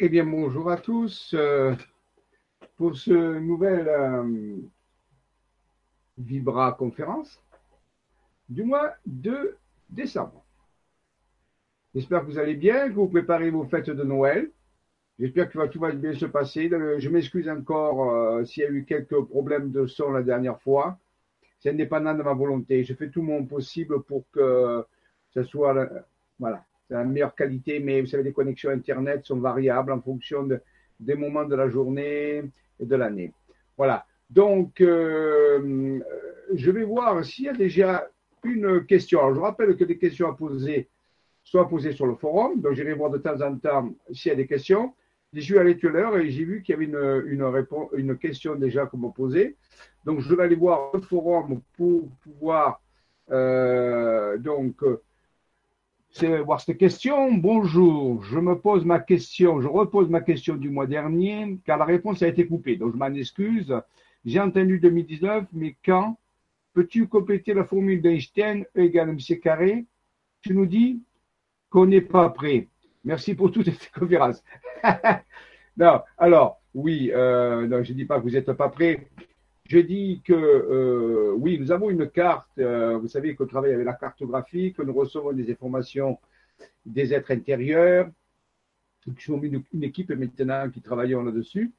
Eh bien, bonjour à tous euh, pour ce nouvel euh, Vibra conférence du mois de décembre. J'espère que vous allez bien, que vous préparez vos fêtes de Noël. J'espère que tout va bien se passer. Euh, je m'excuse encore s'il y a eu quelques problèmes de son la dernière fois. C'est indépendant de ma volonté. Je fais tout mon possible pour que ce soit voilà, c'est la meilleure qualité, mais vous savez, les connexions Internet sont variables en fonction des moments de la journée et de l'année. Voilà. Donc, euh, je vais voir s'il y a déjà une question. Alors, je rappelle que des questions à poser soient posées sur le forum. Donc, j'irai voir de temps en temps s'il y a des questions. J'ai suis allé tout à l'heure et j'ai vu qu'il y avait une, une, question déjà qu'on m'a posée. Donc, je vais aller voir le forum pour pouvoir euh, donc c'est voir cette question. Bonjour, je me pose ma question, je repose ma question du mois dernier, car la réponse a été coupée, donc je m'en excuse. J'ai entendu 2019, mais quand peux-tu compléter la formule d'Einstein, E égale mc carré? Tu nous dis qu'on n'est pas prêt. Merci pour toutes ces conférences. non, alors, oui, euh, non, je ne dis pas que vous n'êtes pas prêt. Je dis que euh, oui, nous avons une carte. Euh, vous savez qu'on travaille avec la cartographie, que nous recevons des informations des êtres intérieurs. Nous sommes une, une équipe maintenant qui travaillons là-dessus.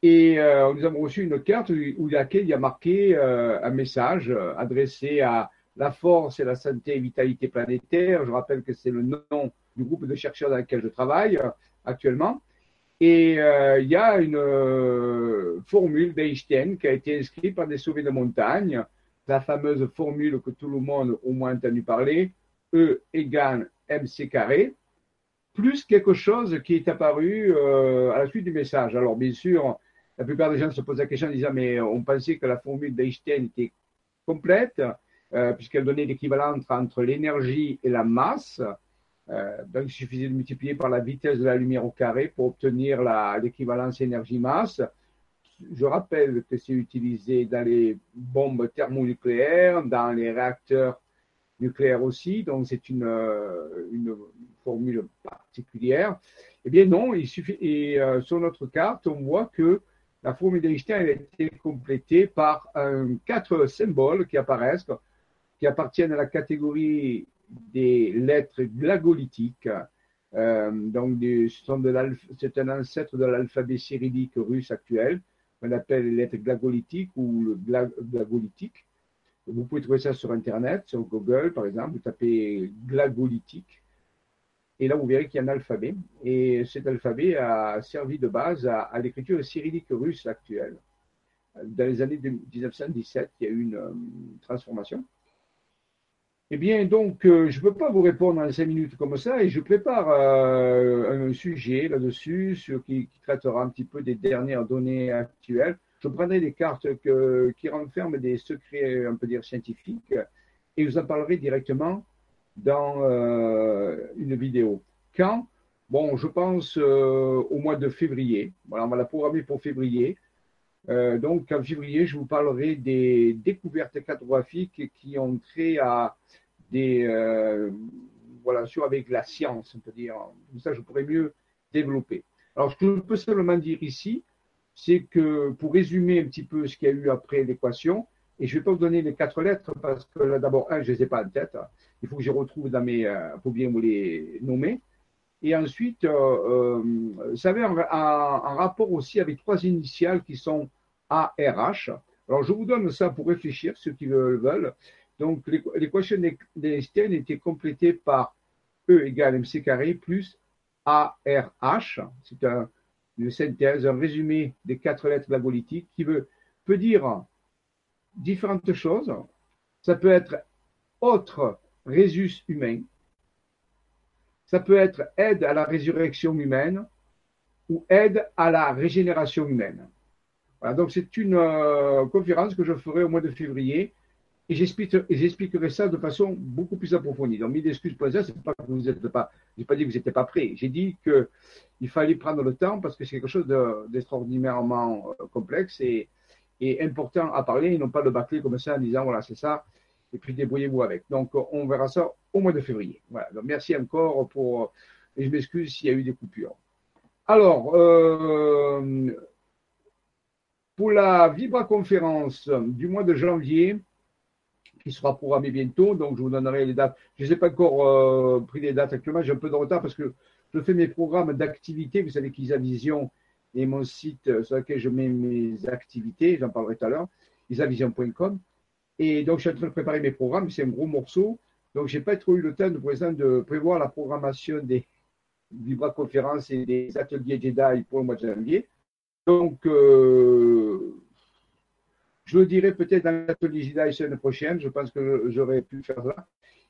Et euh, nous avons reçu une carte où, laquelle il y a marqué un message adressé à la force et la santé et vitalité planétaire. Je rappelle que c'est le nom du groupe de chercheurs dans lequel je travaille actuellement. Et euh, il y a une euh, formule d'Einstein qui a été inscrite par des sauvés de montagne, la fameuse formule que tout le monde au moins entendu parler, E égale mc carré, plus quelque chose qui est apparu euh, à la suite du message. Alors bien sûr, la plupart des gens se posent la question en disant mais on pensait que la formule d'Einstein était complète, puisqu'elle donnait l'équivalent entre l'énergie et la masse. Euh, donc, il suffisait de multiplier par la vitesse de la lumière au carré pour obtenir l'équivalence énergie-masse. Je rappelle que c'est utilisé dans les bombes thermonucléaires, dans les réacteurs nucléaires aussi, donc c'est une, euh, formule particulière. Eh bien non, euh, sur notre carte, on voit que la formule d'Einstein a été complétée par quatre symboles qui apparaissent, qui appartiennent à la catégorie des lettres glagolithiques. Euh, donc, c'est un ancêtre de l'alphabet cyrillique russe actuel, qu'on appelle les lettres glagolithiques ou le glagolitique. Vous pouvez trouver ça sur Internet, sur Google par exemple, vous tapez glagolitique. Et là, vous verrez qu'il y a un alphabet. Et cet alphabet a servi de base à, l'écriture cyrillique russe actuelle. Dans les années 1917, il y a eu une euh, transformation. Eh bien, donc, euh, je ne peux pas vous répondre en cinq minutes comme ça et je prépare euh, un sujet là-dessus qui, traitera un petit peu des dernières données actuelles. Je prendrai des cartes qui renferment des secrets, on peut dire, scientifiques et vous en parlerai directement dans euh, une vidéo. Quand? Bon, je pense au mois de février. Voilà, on va la programmer pour février. donc, en février, je vous parlerai des découvertes cartographiques qui ont trait à des euh, sur avec la science, on peut dire. Comme ça, je pourrais mieux développer. Alors, ce que je peux simplement dire ici, c'est que pour résumer un petit peu ce qu'il y a eu après l'équation, et je ne vais pas vous donner les quatre lettres parce que là, d'abord, un, je ne les ai pas en tête. Il faut que je retrouve dans mes. Euh, pour bien vous les nommer. Et ensuite, euh, euh ça avait un, un, rapport aussi avec trois initiales qui sont ARH. Alors, je vous donne ça pour réfléchir, ceux qui le veulent. Donc, l'équation d'Einstein était complétée par E égale mc carré plus ARH. C'est un, une synthèse, un résumé des quatre lettres glagolitiques qui veut, peut dire différentes choses. Ça peut être autre résus humain. Ça peut être aide à la résurrection humaine ou aide à la régénération humaine. Voilà, donc c'est une euh, conférence que je ferai au mois de février et j'expliquerai ça de façon beaucoup plus approfondie. Donc, mille excuses pour ça, c'est pas que vous n'êtes pas, j'ai pas dit que vous n'étiez pas prêt. J'ai dit qu'il fallait prendre le temps parce que c'est quelque chose d'extraordinairement euh, complexe et, important à parler et non pas le bâcler comme ça en disant voilà, c'est ça, et puis débrouillez-vous avec. Donc, on verra ça au mois de février. Voilà. Donc, merci encore pour, et je m'excuse s'il y a eu des coupures. Alors, euh, pour la Vibra conférence du mois de janvier, qui sera programmée bientôt, donc je vous donnerai les dates. Je n'ai pas encore euh, pris les dates actuellement, j'ai un peu de retard parce que je fais mes programmes d'activité. Vous savez qu'Isa Vision est mon site sur lequel je mets mes activités, j'en parlerai tout à l'heure, isavision.com. Et donc, je suis en train de préparer mes programmes, c'est un gros morceau. Donc, je n'ai pas trop eu le temps de, présent, de prévoir la programmation des Vibra conférences et des ateliers Jedi pour le mois de janvier. Donc, euh, je le dirai peut-être dans l'atelier Jedi la semaine prochaine. Je pense que j'aurais pu faire ça.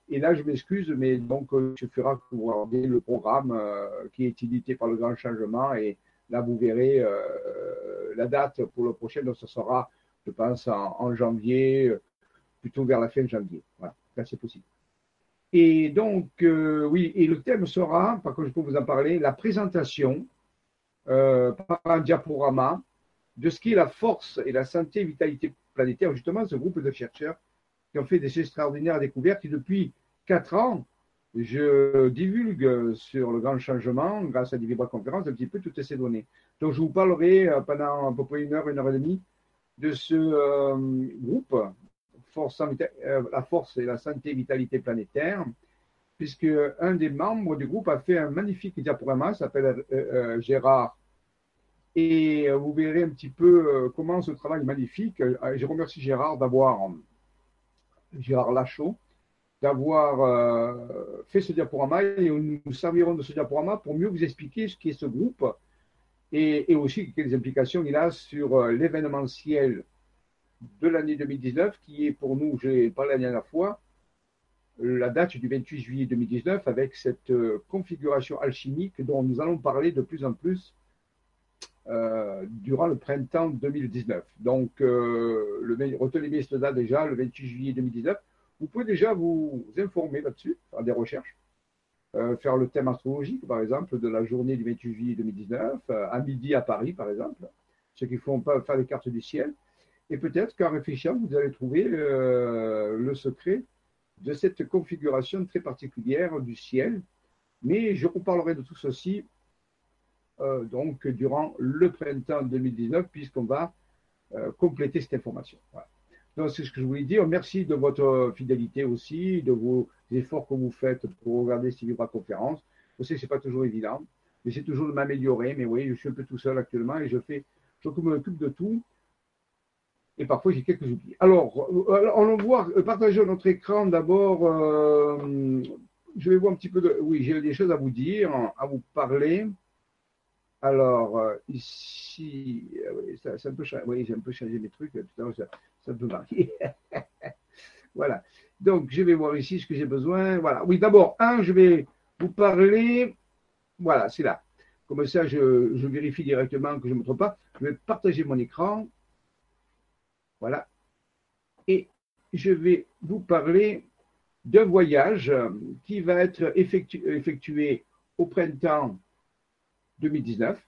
Et là, je m'excuse, mais donc, euh, je ferai que vous regardez le programme euh, qui est édité par le Grand Changement. Et là, vous verrez la date pour le prochain. Donc, ce sera, je pense, en janvier, plutôt vers la fin de janvier. Voilà, là c'est possible. Et donc, euh, oui, et le thème sera, par contre je peux vous en parler, la présentation euh, par un diaporama de ce qui est la force et la santé et vitalité planétaire, justement, ce groupe de chercheurs qui ont fait des extraordinaires découvertes et depuis quatre ans, je divulgue sur le grand changement, grâce à des vibra-conférences, un petit peu toutes ces données. Donc, je vous parlerai euh, pendant à peu près une heure, une heure et demie de ce groupe force, euh, la force et la santé vitalité planétaire, puisque un des membres du groupe a fait un magnifique diaporama, s'appelle euh, euh, Gérard. Et vous verrez un petit peu comment ce travail magnifique. Je remercie Gérard d'avoir, Gérard Lachaud, d'avoir fait ce diaporama et nous nous servirons de ce diaporama pour mieux vous expliquer ce qu'est ce groupe et, aussi quelles implications il a sur l'événementiel de l'année 2019, qui est pour nous, j'ai parlé la dernière fois, la date du 28 juillet 2019 avec cette euh, configuration alchimique dont nous allons parler de plus en plus euh, durant le printemps 2019. Donc, euh, le, retenez bien date déjà, le 28 juillet 2019. Vous pouvez déjà vous informer là-dessus, faire des recherches, faire le thème astrologique, par exemple, de la journée du 28 juillet 2019, à midi à Paris, par exemple, ceux qui font pas faire les cartes du ciel. Et peut-être qu'en réfléchissant, vous allez trouver euh, le secret de cette configuration très particulière du ciel. Mais je vous parlerai de tout ceci euh, donc durant le printemps 2019, puisqu'on va euh, compléter cette information. Donc c'est ce que je voulais dire. Merci de votre fidélité aussi, de vos efforts que vous faites pour regarder ces vibra-conférences. Je sais que ce n'est pas toujours évident, mais c'est toujours de m'améliorer. Mais oui, je suis un peu tout seul actuellement et je fais, je m'occupe de tout et parfois j'ai quelques oublis. Alors, euh, on voit partager notre écran d'abord. Je vais voir un petit peu de. Oui, j'ai des choses à vous dire, à vous parler. Alors, ici, ça, ça, un peu, oui, j'ai un peu changé mes trucs. Tout à ça, ça peut varier. voilà. Donc, je vais voir ici ce que j'ai besoin. Voilà. Oui, d'abord, un, je vais vous parler. Voilà, c'est là. Comme ça, je, je vérifie directement que je ne me trompe pas. Je vais partager mon écran. Voilà. Et je vais vous parler d'un voyage qui va être effectué, au printemps 2019,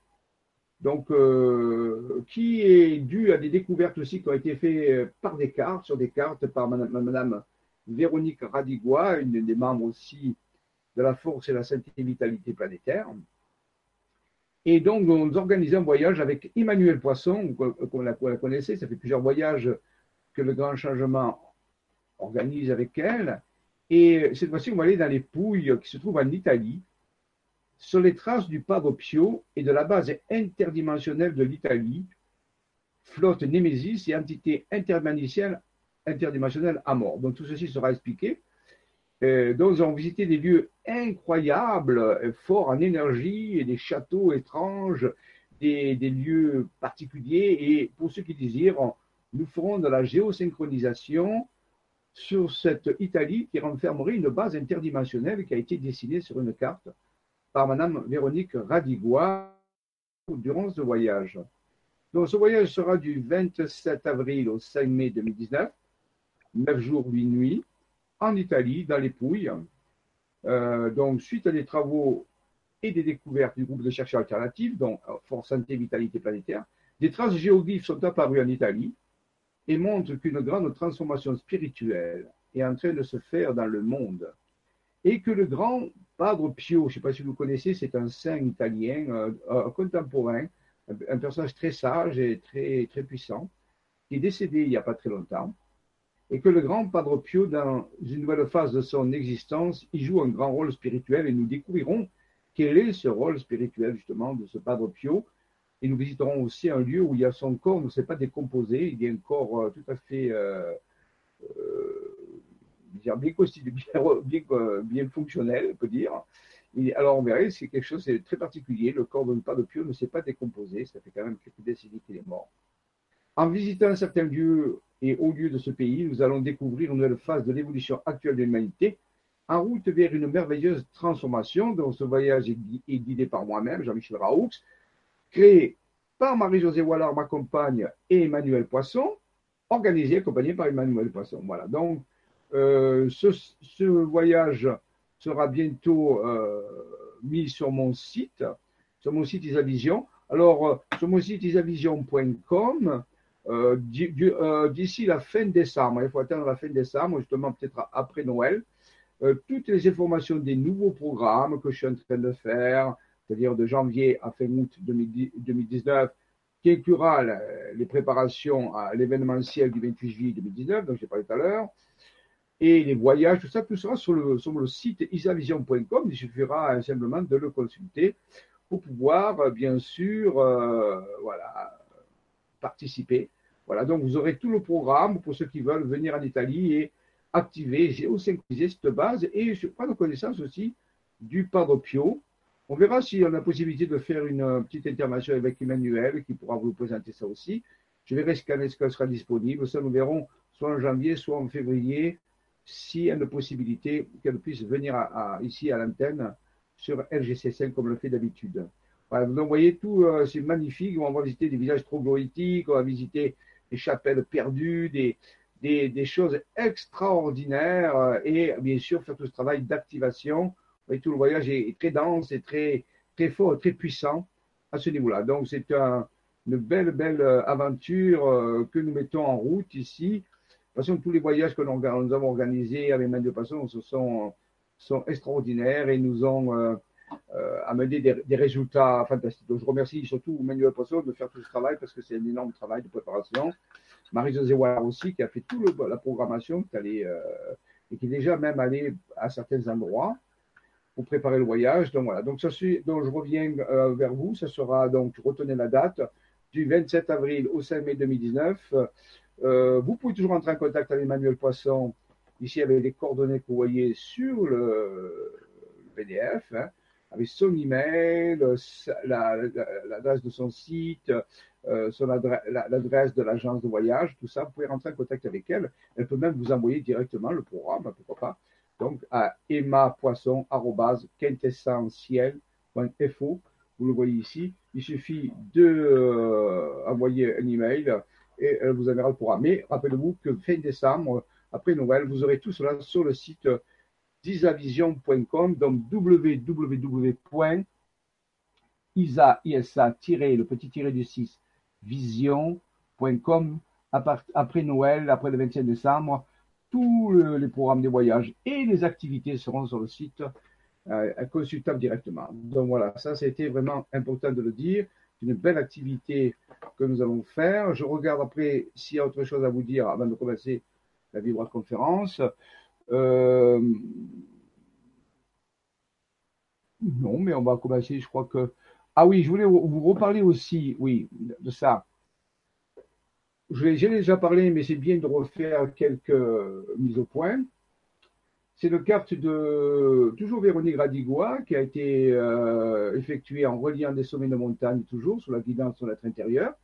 donc euh, qui est dû à des découvertes aussi qui ont été faites par des cartes, sur des cartes par Madame, Véronique Radigua, une des membres aussi de la force et la santé et vitalité planétaire. Et donc, on organisait un voyage avec Emmanuel Poisson, comme la, la connaissez, ça fait plusieurs voyages que le Grand Changement organise avec elle. Et cette fois-ci, on va aller dans les Pouilles qui se trouvent en Italie, sur les traces du Pago Pio et de la base interdimensionnelle de l'Italie, flotte Némésis et entité interdimensionnelle, à mort. Donc tout ceci sera expliqué. Euh, donc, ils ont visité des lieux incroyables, forts en énergie, et des châteaux étranges, des, lieux particuliers. Et pour ceux qui désirent, nous ferons de la géosynchronisation sur cette Italie qui renfermerait une base interdimensionnelle qui a été dessinée sur une carte par Madame Véronique Radigua durant ce voyage. Donc, ce voyage sera du 27 avril au 5 mai 2019, 9 jours, 8 nuits en Italie, dans les Pouilles. Euh, donc, suite à des travaux et des découvertes du groupe de chercheurs alternatifs, dont Force Santé Vitalité Planétaire, des traces géoglyphes sont apparues en Italie et montrent qu'une grande transformation spirituelle est en train de se faire dans le monde et que le grand Padre Pio, je ne sais pas si vous connaissez, c'est un saint italien, euh, un contemporain, un personnage très sage et très, très puissant, qui est décédé il n'y a pas très longtemps, et que le grand Padre Pio, dans une nouvelle phase de son existence, il joue un grand rôle spirituel et nous découvrirons quel est ce rôle spirituel justement de ce Padre Pio. Et nous visiterons aussi un lieu où il y a son corps ne s'est pas décomposé, il y a un corps euh, tout à fait euh, bien bien, bien, fonctionnel, on peut dire. Et alors on verra, c'est quelque chose de très particulier. Le corps de Padre Pio ne s'est pas décomposé, ça fait quand même quelques décennies qu'il est mort. En visitant certains lieux et hauts lieux de ce pays, nous allons découvrir une nouvelle phase de l'évolution actuelle de l'humanité, en route vers une merveilleuse transformation dont ce voyage est guidé par moi-même, Jean-Michel Raoux, créé par Marie-Josée Wallard, ma compagne, et Emmanuel Poisson, organisé, accompagné par Emmanuel Poisson. Voilà, donc euh, ce, voyage sera bientôt euh, mis sur mon site, sur mon site Isavision. Alors, euh, sur mon site isavision.com, d'ici la fin décembre, il faut attendre la fin décembre, justement peut-être après Noël, toutes les informations des nouveaux programmes que je suis en train de faire, c'est-à-dire de janvier à fin août 2019, qui inclura les préparations à l'événementiel du 28 juillet 2019, dont j'ai parlé tout à l'heure, et les voyages, tout ça, tout sera sur le, site isavision.com. Il suffira simplement de le consulter pour pouvoir, bien sûr, voilà, participer voilà, donc vous aurez tout le programme pour ceux qui veulent venir en Italie et activer, géosynchroniser cette base et je prends connaissance aussi du Padre Pio. On verra si on a possibilité de faire une petite intervention avec Emmanuel qui pourra vous présenter ça aussi. Je verrai ce qu'elle sera disponible. Ça, nous verrons soit en janvier, soit en février, s'il y a une possibilité qu'elle puisse venir ici à l'antenne sur LGC5 comme le fait d'habitude. Voilà, vous voyez tout, euh, c'est magnifique. On va visiter des villages troglodytiques, on va visiter des chapelles perdues, des, choses extraordinaires euh, et bien sûr faire tout ce travail d'activation. Tout le voyage est, très dense et très, très fort, très puissant à ce niveau-là. Donc c'est une belle, belle euh, aventure que nous mettons en route ici. De façon, tous les voyages que nous, avons organisés avec Manuel Passon sont, sont extraordinaires et nous ont euh, amener des, des, résultats fantastiques. Donc, je remercie surtout Manuel Poisson de faire tout ce travail parce que c'est un énorme travail de préparation. Marie-Josée aussi qui a fait toute la programmation qui allait, euh, et qui est déjà même allée à certains endroits pour préparer le voyage. Donc voilà, donc, je reviens euh, vers vous. Ça sera donc, retenez la date, du 27 avril au 5 mai 2019. Euh, vous pouvez toujours entrer en contact avec Emmanuel Poisson, ici avec les coordonnées que vous voyez sur le, PDF. Hein avec son email, l'adresse de son site, euh, l'adresse de l'agence de voyage, tout ça, vous pouvez rentrer en contact avec elle. Elle peut même vous envoyer directement le programme, pourquoi pas. Donc à emmapoisson.quintessentiel.fo, vous le voyez ici. Il suffit de euh, envoyer un email et elle vous enverra le programme. Mais rappelez-vous que fin décembre, après Noël, vous aurez tout cela sur le site isavision.com, donc www.isa, le petit tiré du 6, vision.com, après Noël, après le 25 décembre, tous les programmes de voyage et les activités seront sur le site euh, consultables directement. Donc voilà, ça c'était vraiment important de le dire. Une belle activité que nous allons faire. Je regarde après s'il y a autre chose à vous dire avant de commencer la vibra-conférence. Euh, non, mais on va commencer, je crois que... Ah oui, je voulais vous reparler aussi, oui, de ça. J'ai déjà parlé, mais c'est bien de refaire quelques mises au point. C'est le carte de toujours Véronique Radigois qui a été euh, effectuée en reliant des sommets de montagne, toujours sous la guidance de l'être intérieur.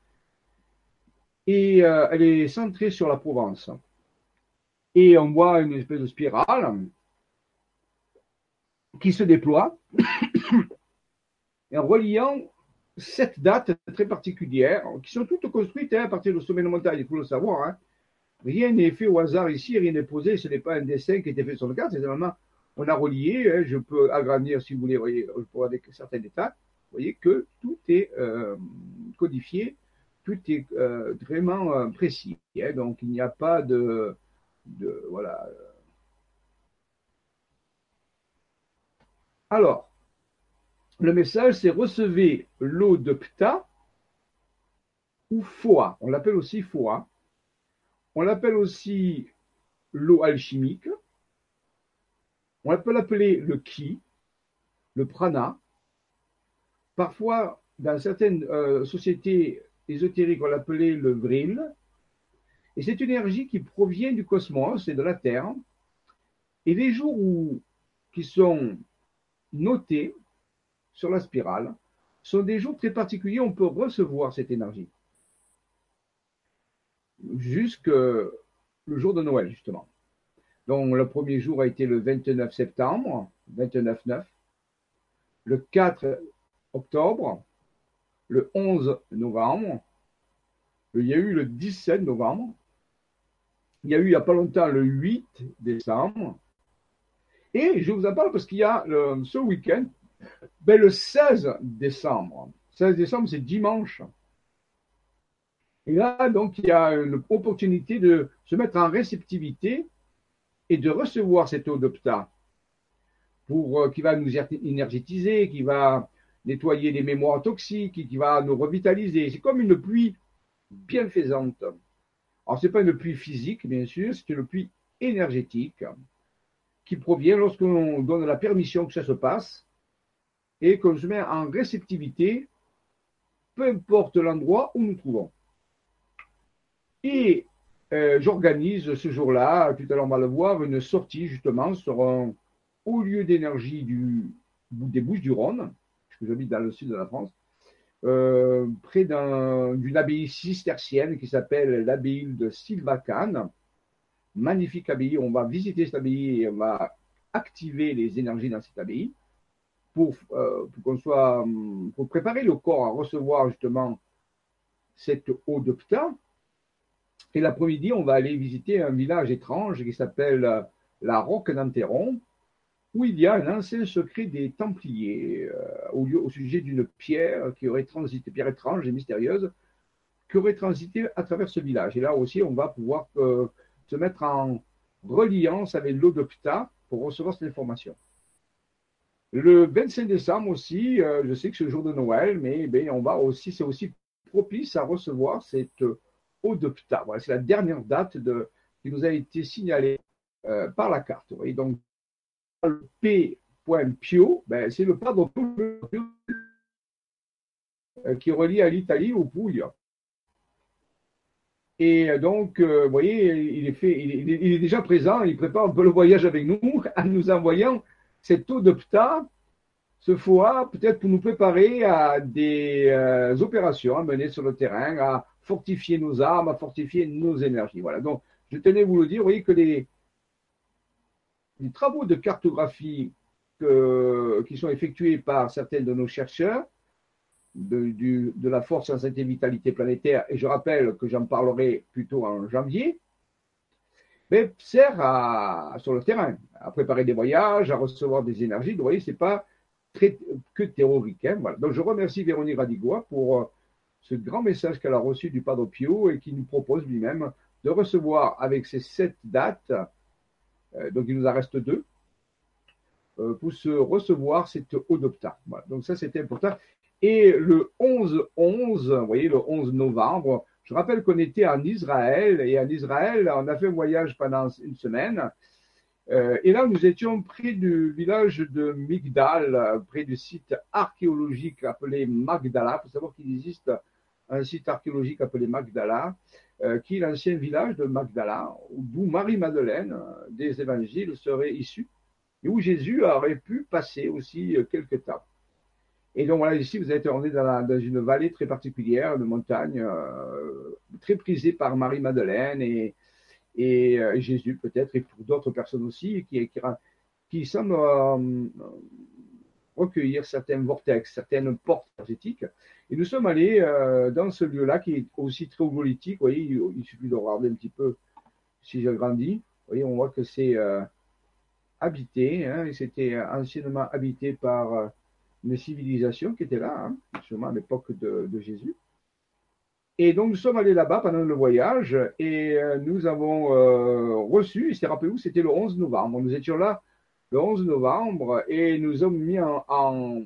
Et euh, elle est centrée sur la Provence. Et on voit une espèce de spirale qui se déploie en reliant sept dates très particulières qui sont toutes construites hein, à partir du sommet de montagne, il faut le savoir. Hein. Rien n'est fait au hasard ici, rien n'est posé, ce n'est pas un dessin qui été fait sur le carte, c'est vraiment, on a relié, hein, je peux agrandir si vous voulez, voyez, avec certains détails, vous voyez que tout est euh, codifié, tout est euh, vraiment euh, précis. donc il n'y a pas de, de voilà, Alors, le message, c'est recevez l'eau de Ptah ou Foa. On l'appelle aussi Foa. On l'appelle aussi l'eau alchimique. On peut l'appeler le Ki, le Prana. Parfois, dans certaines euh, sociétés ésotériques, on l'appelait le Vril. Et c'est une énergie qui provient du cosmos et de la Terre. Et les jours qui sont notés sur la spirale sont des jours très particuliers. On peut recevoir cette énergie. Jusque le jour de Noël, justement. Donc, le premier jour a été le 29 septembre, 29-9. Le 4 octobre, le 11 novembre. Il y a eu le 17 novembre. Il y a eu il n'y a pas longtemps le 8 décembre. Et je vous en parle parce qu'il y a ce week-end, ben, le 16 décembre. 16 décembre, c'est dimanche. Et là, donc, il y a une opportunité de se mettre en réceptivité et de recevoir cette eau d'opta pour euh, qui va nous énergétiser, qui va nettoyer les mémoires toxiques, qui va nous revitaliser. C'est comme une pluie bienfaisante. Alors, ce n'est pas une pluie physique, bien sûr, c'est une pluie énergétique qui provient lorsqu'on donne la permission que ça se passe et qu'on se met en réceptivité, peu importe l'endroit où nous trouvons. Et euh, j'organise ce jour-là, tout à l'heure on va le voir, une sortie justement sur un haut lieu d'énergie du, des Bouches du Rhône, puisque j'habite dans le sud de la France, euh, près d'une abbaye cistercienne qui s'appelle l'abbaye de Silvacane. Magnifique abbaye, on va visiter cette abbaye et on va activer les énergies dans cette abbaye pour, euh, pour préparer le corps à recevoir justement cette eau de pta. Et l'après-midi, on va aller visiter un village étrange qui s'appelle euh, la Roque d'Anteron, où il y a un ancien secret des Templiers euh, au, sujet d'une pierre qui aurait transité, pierre étrange et mystérieuse, qui aurait transité à travers ce village. Et là aussi, on va pouvoir euh, se mettre en reliance avec l'eau de Pta pour recevoir cette information. Le 25 décembre aussi, je sais que c'est le jour de Noël, mais ben, on va aussi, c'est aussi propice à recevoir cette eau de Ptah. Voilà, c'est la dernière date qui nous a été signalée euh, par la carte. Donc, le P.Pio, ben, c'est le Pio euh, qui relie à l'Italie au Puglia. Et donc, voyez, il est, déjà présent, il prépare un peu le voyage avec nous en nous envoyant cette eau de pta, ce foie, peut-être pour nous préparer à des euh, opérations à mener sur le terrain, à fortifier nos armes, à fortifier nos énergies. Voilà. Donc, je tenais à vous le dire, vous voyez que les, travaux de cartographie qui sont effectués par certains de nos chercheurs de, la force santé vitalité planétaire, et je rappelle que j'en parlerai plutôt en janvier, mais sert sur le terrain, à préparer des voyages, à recevoir des énergies. Vous voyez, ce n'est pas que théorique. Hein, voilà. Donc je remercie Véronique Radigois pour euh, ce grand message qu'elle a reçu du Padre Pio et qui nous propose lui-même de recevoir avec ces sept dates, euh, donc il nous en reste deux, euh, pour se recevoir cette eau d'opta. Voilà. Donc ça c'était important. Et le 11-11, vous voyez, le 11 novembre, je rappelle qu'on était en Israël et en Israël, on a fait un voyage pendant une semaine. Euh, et là, nous étions près du village de Migdal, près du site archéologique appelé Magdala. Il faut savoir qu'il existe un site archéologique appelé Magdala, euh, qui est l'ancien village de Magdala, d'où Marie-Madeleine euh, des évangiles serait issue, et où Jésus aurait pu passer aussi quelques temps. Et donc voilà, ici, vous êtes, on dans, une vallée très particulière, de montagne, euh, très prisée par Marie-Madeleine et, euh, Jésus peut-être, et pour d'autres personnes aussi, qui, qui, semblent euh, recueillir certains vortex, certaines portes énergétiques. Et nous sommes allés euh, dans ce lieu-là qui est aussi très politique. Vous voyez, il, suffit de regarder un petit peu si j'agrandis. Vous voyez, on voit que c'est euh, habité, hein, et c'était anciennement habité par une civilisation qui était là, hein, sûrement à l'époque de, de, Jésus. Et donc nous sommes allés là-bas pendant le voyage et euh, nous avons euh, reçu, et rappelez-vous, c'était le 11 novembre, nous étions là le 11 novembre et nous avons mis en, en,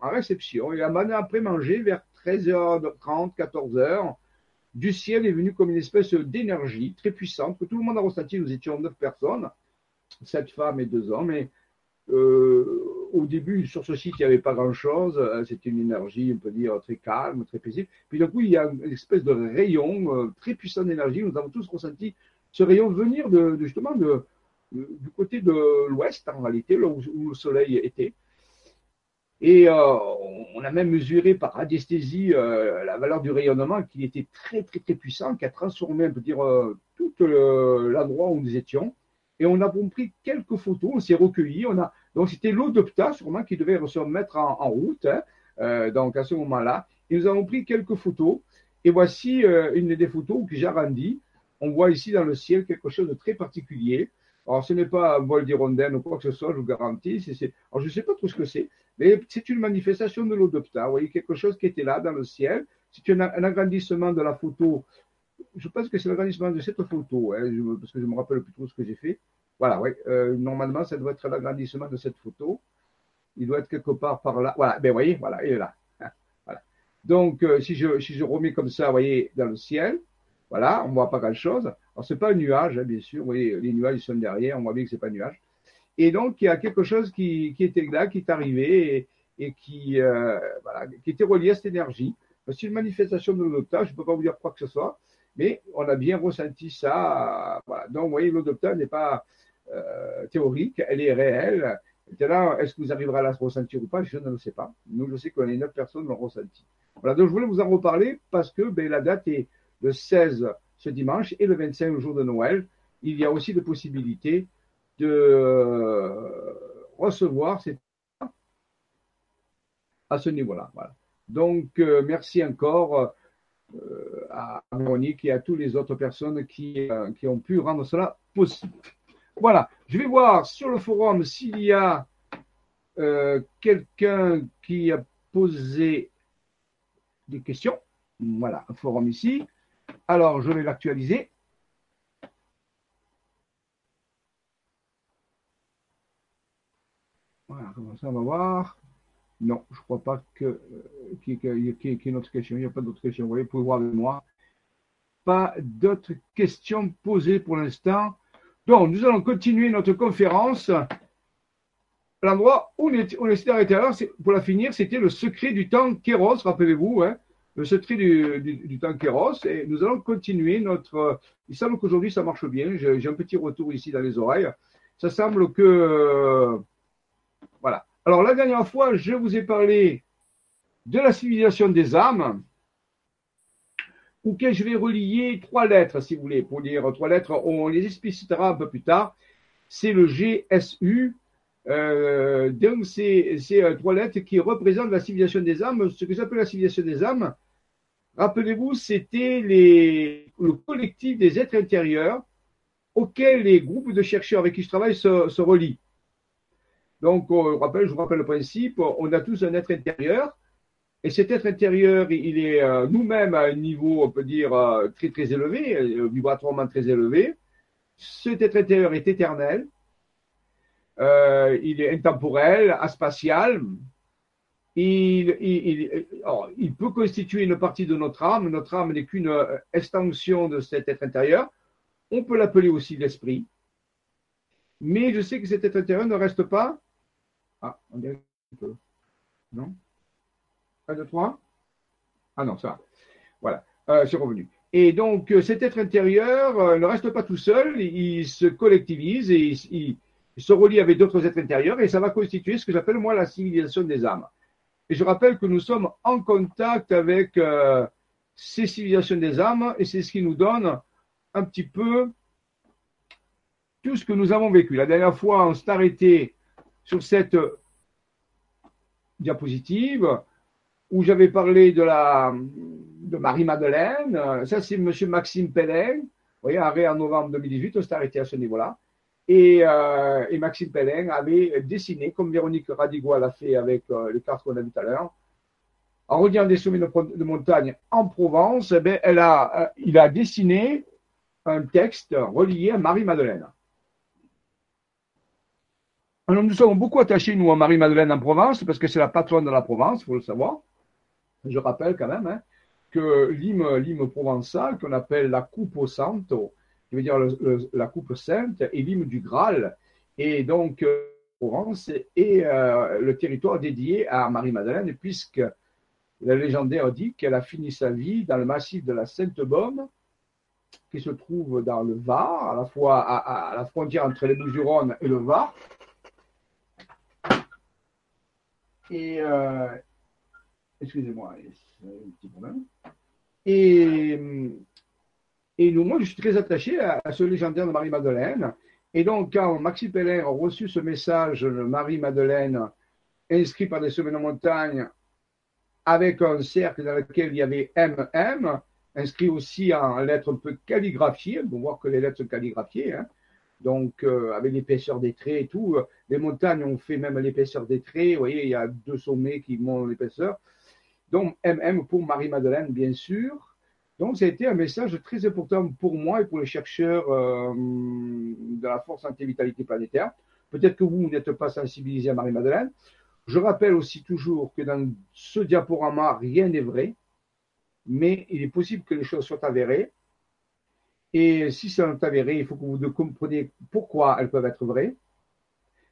réception. Et après manger, vers 13h30, 14h, du ciel est venu comme une espèce d'énergie très puissante que tout le monde a ressenti. Nous étions neuf personnes, sept femmes et deux hommes. Et euh, au début, sur ce site, il n'y avait pas grand-chose. Euh, c'était une énergie, on peut dire, très calme, très paisible. Puis d'un coup, il y a une espèce de rayon euh, très puissant d'énergie. Nous avons tous ressenti ce rayon venir de, justement de, du côté de l'ouest, en réalité, là où, le soleil était. Et euh, on a même mesuré par radiesthésie la valeur du rayonnement qui était très, très, très puissant, qui a transformé, on peut dire, tout l'endroit où nous étions. Et on a pris quelques photos, on s'est recueillis, on a donc c'était l'Odopta sûrement qui devait se mettre en, route. Hein, euh, donc à ce moment-là, et nous avons pris quelques photos. Et voici euh, une des photos que j'ai rendue. On voit ici dans le ciel quelque chose de très particulier. Alors ce n'est pas un vol d'hirondelle ou quoi que ce soit, je vous garantis. Alors je ne sais pas trop ce que c'est, mais c'est une manifestation de l'Odopta. Vous voyez quelque chose qui était là dans le ciel. C'est un, agrandissement de la photo. Je pense que c'est l'agrandissement de cette photo, hein, parce que je me rappelle plus trop ce que j'ai fait. Voilà, oui. Euh, normalement, ça doit être l'agrandissement de cette photo. Il doit être quelque part par là. Voilà, ben vous voyez, voilà, il est là. Hein, voilà. Donc, euh, si, je, si je remets comme ça, vous voyez, dans le ciel, voilà, on ne voit pas grand-chose. Alors, ce n'est pas un nuage, hein, bien sûr. Vous voyez, les nuages ils sont derrière, on voit bien que ce n'est pas un nuage. Et donc, il y a quelque chose qui, qui était là, qui est arrivé et, qui, euh, voilà, qui était relié à cette énergie. C'est une manifestation de l'Odopta, je ne peux pas vous dire quoi que ce soit, mais on a bien ressenti ça. Voilà. Donc, vous voyez, l'Odopta n'est pas, euh, théorique, elle est réelle. Maintenant, est-ce que vous arriverez à la ressentir ou pas? Je ne le sais pas. Nous, je sais qu'on est neuf personnes l'ont ressenti. Voilà, donc je voulais vous en reparler parce que ben, la date est le 16 ce dimanche et le 25 le jour de Noël. Il y a aussi des possibilités de euh, recevoir cette à ce niveau-là. Donc, euh, merci encore à Véronique et à toutes les autres personnes qui, ont pu rendre cela possible. Voilà, je vais voir sur le forum s'il y a euh, quelqu'un qui a posé des questions. Voilà, un forum ici. Alors, je vais l'actualiser. Voilà, comme ça, on va voir. Non, je ne crois pas qu'il y, ait une autre question. Il n'y a pas d'autres questions. Vous voyez, vous pouvez voir avec moi. Pas d'autres questions posées pour l'instant. Donc, nous allons continuer notre conférence. L'endroit où on s'est arrêté alors, pour la finir, c'était le secret du temps Kéros, rappelez-vous, hein, le secret du, Kéros. Et nous allons continuer notre. Il semble qu'aujourd'hui ça marche bien. J'ai un petit retour ici dans les oreilles. Ça semble que. voilà. Alors, la dernière fois, je vous ai parlé de la civilisation des âmes que je vais relier trois lettres, si vous voulez, pour dire trois lettres, on les explicitera un peu plus tard. C'est le GSU. Euh, donc, c'est euh, trois lettres qui représentent la civilisation des âmes. Ce que j'appelle la civilisation des âmes, rappelez-vous, c'était le collectif des êtres intérieurs auxquels les groupes de chercheurs avec qui je travaille se, relient. Donc, je vous rappelle le principe, on a tous un être intérieur et cet être intérieur, il est euh, nous-mêmes à un niveau, on peut dire, euh, très très élevé, euh, vibratoirement très élevé. Cet être intérieur est éternel, il est intemporel, aspatial. Il, peut constituer une partie de notre âme. Notre âme n'est qu'une extension de cet être intérieur. On peut l'appeler aussi l'esprit. Mais je sais que cet être intérieur ne reste pas. Ah, on dirait un peu. Non? 1, 2, 3. Ah non, ça va. Voilà, euh, c'est revenu. Et donc, euh, cet être intérieur euh, ne reste pas tout seul, il, se collectivise et il, se relie avec d'autres êtres intérieurs et ça va constituer ce que j'appelle moi la civilisation des âmes. Et je rappelle que nous sommes en contact avec ces civilisations des âmes et c'est ce qui nous donne un petit peu tout ce que nous avons vécu. La dernière fois, on s'est arrêté sur cette diapositive où j'avais parlé de la de Marie-Madeleine. Ça, c'est M. Maxime Pellin. Vous voyez, arrêt en novembre 2018, on s'est arrêté à ce niveau-là. Et, euh, et, Maxime Pellin avait dessiné, comme Véronique Radigo l'a fait avec euh, les cartes qu'on a vues tout à l'heure, en regardant des sommets de, montagne en Provence, eh elle a, euh, il a dessiné un texte relié à Marie-Madeleine. Nous sommes beaucoup attachés, nous, à Marie-Madeleine en Provence, parce que c'est la patronne de la Provence, il faut le savoir. Je rappelle quand même hein, que l'hymne provençal, qu'on appelle la coupe au santo, qui veut dire la coupe sainte, est l'hymne du Graal. Et donc, euh, Provence est euh, le territoire dédié à Marie-Madeleine, puisque la légendaire dit qu'elle a fini sa vie dans le massif de la Sainte-Baume, qui se trouve dans le Var, à la fois à, la frontière entre les bouches et le Var. Et euh, excusez-moi, un petit problème. Et, et nous, moi, je suis très attaché à, ce légendaire de Marie-Madeleine. Et donc, quand Maxime Pellin a reçu ce message de Marie-Madeleine inscrit par des semaines en montagne avec un cercle dans lequel il y avait MM, inscrit aussi en lettres un peu calligraphiées. On voit que les lettres sont calligraphiées. Hein. Donc, euh, avec l'épaisseur des traits et tout. Les montagnes ont fait même l'épaisseur des traits. Vous voyez, il y a deux sommets qui montent l'épaisseur. Donc, MM pour Marie-Madeleine, bien sûr. Donc, ça a été un message très important pour moi et pour les chercheurs euh, de la Force Anti-Vitalité Planétaire. Peut-être que vous n'êtes pas sensibilisé à Marie-Madeleine. Je rappelle aussi toujours que dans ce diaporama, rien n'est vrai, mais il est possible que les choses soient avérées. Et si c'est avéré, il faut que vous compreniez pourquoi elles peuvent être vraies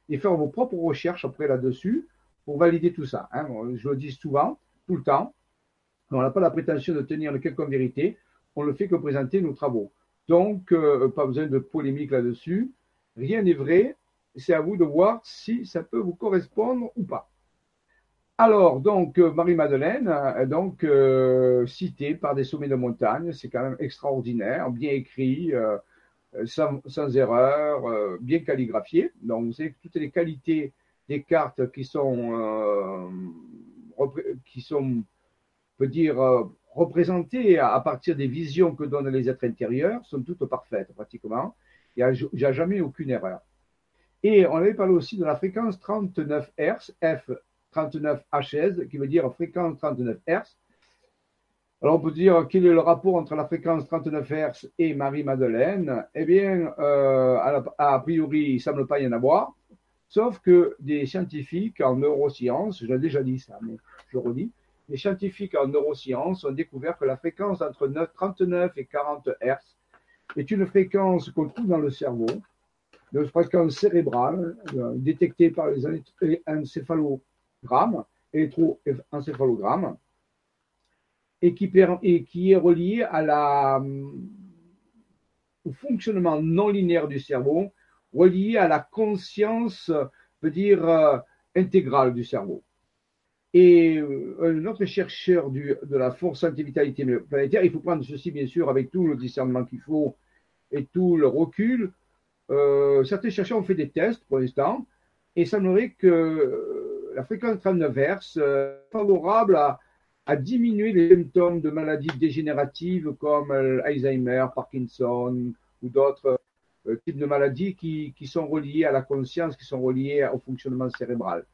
et faire vos propres recherches après là-dessus pour valider tout ça. Hein. Je le dis souvent, tout le temps. On n'a pas la prétention de tenir le quelconque vérité, on ne fait que présenter nos travaux. Donc, euh, pas besoin de polémique là-dessus. Rien n'est vrai, c'est à vous de voir si ça peut vous correspondre ou pas. Alors, donc, euh, Marie-Madeleine, euh, donc, citée par des sommets de montagne, c'est quand même extraordinaire, bien écrit, sans, erreur, bien calligraphié. Donc, vous savez toutes les qualités des cartes qui sont, qui sont, on peut dire, représentées à, partir des visions que donnent les êtres intérieurs sont toutes parfaites, pratiquement. Il n'y a, jamais aucune erreur. Et on avait parlé aussi de la fréquence 39 Hz, F 39 HS, qui veut dire fréquence 39 Hz. Alors on peut dire quel est le rapport entre la fréquence 39 Hz et Marie-Madeleine? Eh bien, euh, a, priori, il ne semble pas y en avoir, sauf que des scientifiques en neurosciences, j'ai déjà dit ça, mais je redis, les scientifiques en neurosciences ont découvert que la fréquence entre 39 et 40 Hz est une fréquence qu'on trouve dans le cerveau, une fréquence cérébrale euh, détectée par les encéphalogrammes électroencéphalogramme, et qui, est relié à la, au fonctionnement non linéaire du cerveau, relié à la conscience, peut dire, euh, intégrale du cerveau. Et euh, notre chercheur du, de la force antivitalité planétaire, il faut prendre ceci bien sûr avec tout le discernement qu'il faut et tout le recul. Euh, certains chercheurs ont fait des tests pour l'instant et ça semblerait que la fréquence 39 Hz est favorable à, diminuer les symptômes de maladies dégénératives comme Alzheimer, Parkinson ou d'autres euh, types de maladies qui, sont reliées à la conscience, qui sont reliées au fonctionnement cérébral.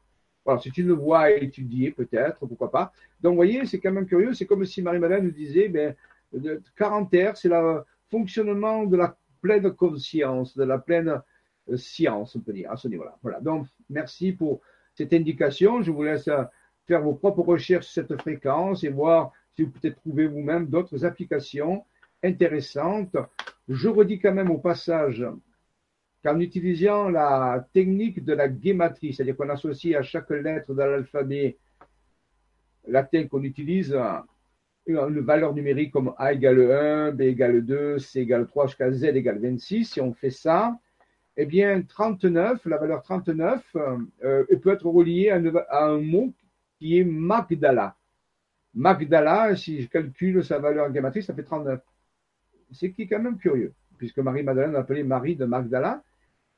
Voilà, c'est une voie à étudier peut-être, pourquoi pas. Donc, vous voyez, c'est quand même curieux. C'est comme si Marie-Madeleine nous disait, ben, 40 Hz, c'est le fonctionnement de la pleine conscience, de la pleine euh, science, on peut dire, à ce niveau-là. Voilà. Donc, merci pour cette indication. Je vous laisse euh, faire vos propres recherches sur cette fréquence et voir si vous pouvez trouver vous-même d'autres applications intéressantes. Je redis quand même au passage qu'en utilisant la technique de la guématrie, c'est-à-dire qu'on associe à chaque lettre de l'alphabet latin qu'on utilise une valeur numérique comme A égale 1, B égale 2, C égale 3 jusqu'à Z égale 26, si on fait ça, eh bien, 39, la valeur 39, euh, peut être reliée à, un mot qui est Magdala. Magdala, si je calcule sa valeur en ça fait 39. C'est qui est quand même curieux, puisque Marie-Madeleine appelée Marie de Magdala.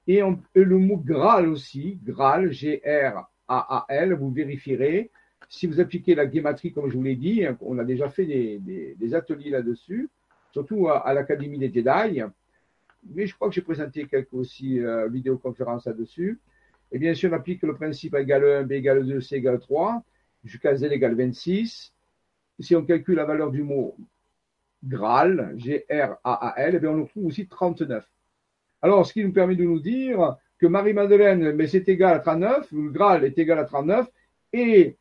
Et, le mot Graal aussi, Graal, G-R-A-A-L, vous vérifierez. Si vous appliquez la guématrie, comme je vous l'ai dit, on a déjà fait des, ateliers là-dessus, surtout à, l'Académie des Jedi mais je crois que j'ai présenté quelques aussi euh, vidéoconférences là-dessus. Et bien sûr, on applique le principe A égale 1, B égale 2, C égale 3, jusqu'à Z égale 26. Si on calcule la valeur du mot Graal, G-R-A-A-L, eh on trouve aussi 39. Alors, ce qui nous permet de nous dire que Marie-Madeleine, mais c'est égal à 39, le Graal est égal à 39, et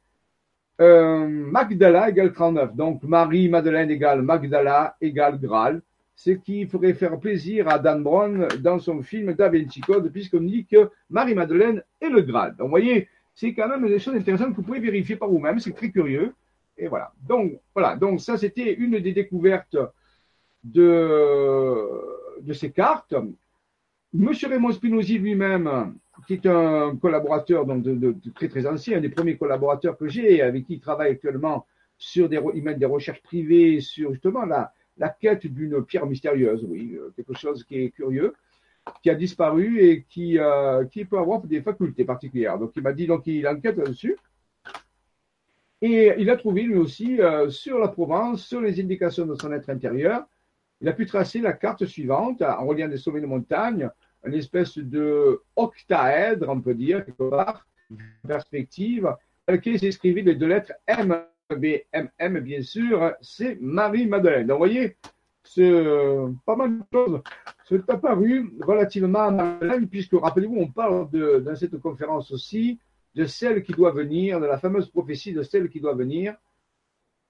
euh, Magdala égale 39. Donc Marie-Madeleine égale Magdala égale Graal, ce qui ferait faire plaisir à Dan Brown dans son film Da Vinci Code, puisqu'on dit que Marie-Madeleine est le Graal. Donc vous voyez, c'est quand même des choses intéressantes que vous pouvez vérifier par vous-même, c'est très curieux. Et voilà. Donc, voilà. Donc, ça, c'était une des découvertes de, de ces cartes. Monsieur Raymond Spinozzi lui-même, qui est un collaborateur donc de, très très ancien, un des premiers collaborateurs que j'ai, avec qui il travaille actuellement sur des, il mène des recherches privées sur justement la, la quête d'une pierre mystérieuse, oui, euh, quelque chose qui est curieux, qui a disparu et qui, euh, qui peut avoir des facultés particulières. Donc il m'a dit donc il enquête là-dessus. Et il a trouvé lui aussi euh, sur la Provence, sur les indications de son être intérieur, il a pu tracer la carte suivante en reliant des sommets de montagne, une espèce de octaèdre, on peut dire, quelque perspective, dans laquelle s'inscrivait les deux lettres M, B, M, M, bien sûr, c'est Marie-Madeleine. Donc, vous voyez, c'est pas mal de choses. C'est apparu relativement à Madeleine, puisque, rappelez-vous, on parle dans cette conférence aussi de celle qui doit venir, de la fameuse prophétie de celle qui doit venir,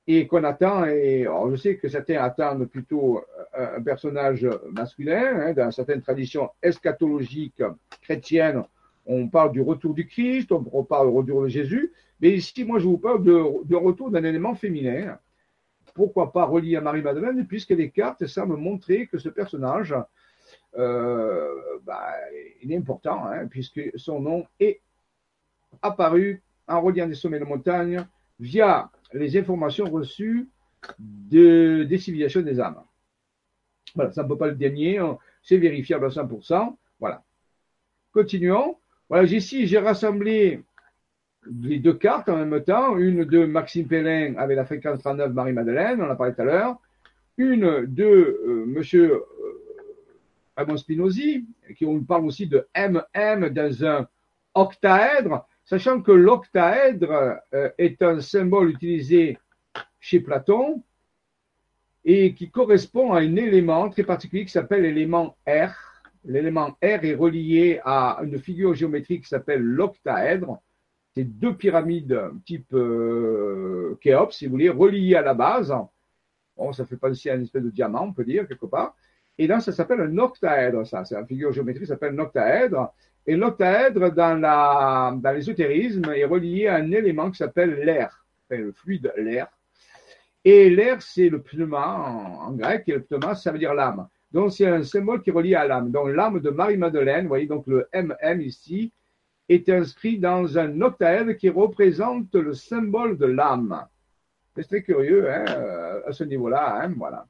et qu'on attend, et je sais que certains attendent plutôt euh, un personnage masculin, hein, dans certaines traditions eschatologiques chrétiennes, on parle du retour du Christ, on parle du retour de Jésus, mais ici, moi, je vous parle de, retour d'un élément féminin. Pourquoi pas relié à Marie-Madeleine, puisque les cartes semblent montrer que ce personnage, euh, bah, il est important, hein, puisque son nom est apparu en reliant des sommets de montagne via les informations reçues de, des civilisations des âmes. Voilà, ça ne peut pas le hein. c'est vérifiable à 100%. Voilà. Continuons. Voilà, ici, j'ai rassemblé les deux cartes en même temps. Une de Maxime Pellin avec la fréquence 39 Marie-Madeleine, on en a parlé tout à l'heure. Une de euh, Monsieur euh, Spinozzi, qui on parle aussi de MM dans un octaèdre sachant que l'octaèdre euh, est un symbole utilisé chez Platon et qui correspond à un élément très particulier qui s'appelle l'élément R. L'élément R est relié à une figure géométrique qui s'appelle l'octaèdre. C'est deux pyramides type euh, Khéops, si vous voulez, reliées à la base. Bon, ça fait penser à une espèce de diamant, on peut dire, quelque part. Et là, ça s'appelle un octaèdre, ça. C'est une figure géométrique qui s'appelle un octaèdre. Et l'octaèdre, dans, l'ésotérisme, est relié à un élément qui s'appelle l'air, le fluide l'air. Et l'air, c'est le pneuma en, grec, et le pneuma, ça veut dire l'âme. Donc, c'est un symbole qui est relié à l'âme. Donc, l'âme de Marie-Madeleine, vous voyez, donc le MM ici, est inscrit dans un octaèdre qui représente le symbole de l'âme. C'est très curieux hein, à ce niveau-là. Hein, voilà.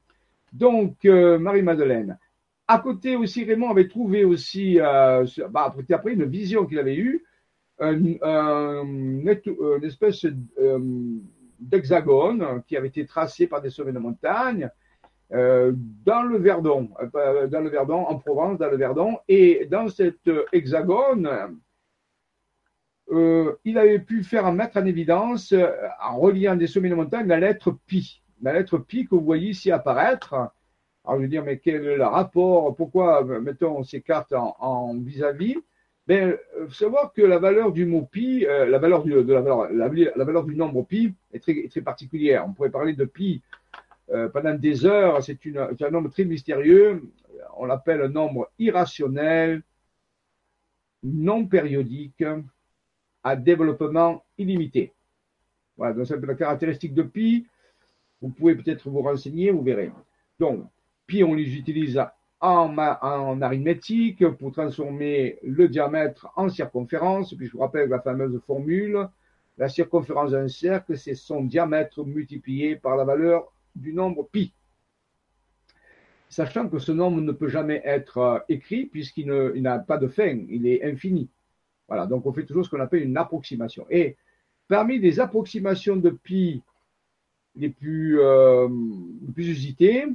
Donc, euh, Marie-Madeleine. À côté aussi, Raymond avait trouvé aussi, euh, bah, après une vision qu'il avait eue, une espèce euh, d'hexagone qui avait été tracé par des sommets de montagne euh, dans le Verdon, dans le Verdon, en Provence, dans le Verdon. Et dans cet hexagone, il avait pu faire mettre en évidence, en reliant des sommets de montagne, la lettre pi. La lettre pi que vous voyez ici apparaître alors je veux dire, mais quel est le rapport? Pourquoi mettons ces cartes en vis-à-vis? Ben, il faut savoir que la valeur du mot pi, euh, la, valeur du, nombre pi est très, très particulière. On pourrait parler de pi euh, pendant des heures. C'est un nombre très mystérieux. On l'appelle un nombre irrationnel, non périodique, à développement illimité. Voilà, donc c'est la caractéristique de pi. Vous pouvez peut-être vous renseigner, vous verrez. Donc, puis on les utilise en, arithmétique pour transformer le diamètre en circonférence. Puis je vous rappelle la fameuse formule. La circonférence d'un cercle, c'est son diamètre multiplié par la valeur du nombre pi. Sachant que ce nombre ne peut jamais être euh, écrit puisqu'il n'a pas de fin, il est infini. Voilà, donc on fait toujours ce qu'on appelle une approximation. Et parmi les approximations de pi les plus, euh, les plus usitées,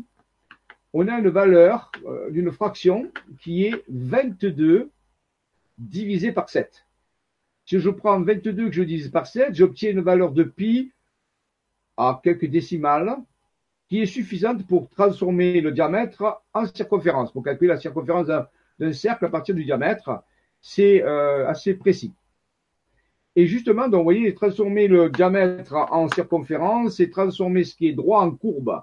on a une valeur euh, d'une fraction qui est 22 divisé par 7. Si je prends 22 que je divise par 7, j'obtiens une valeur de pi à quelques décimales qui est suffisante pour transformer le diamètre en circonférence, pour calculer la circonférence d'un cercle à partir du diamètre. c'est euh, assez précis. Et justement, donc, vous voyez, transformer le diamètre en circonférence, c'est transformer ce qui est droit en courbe.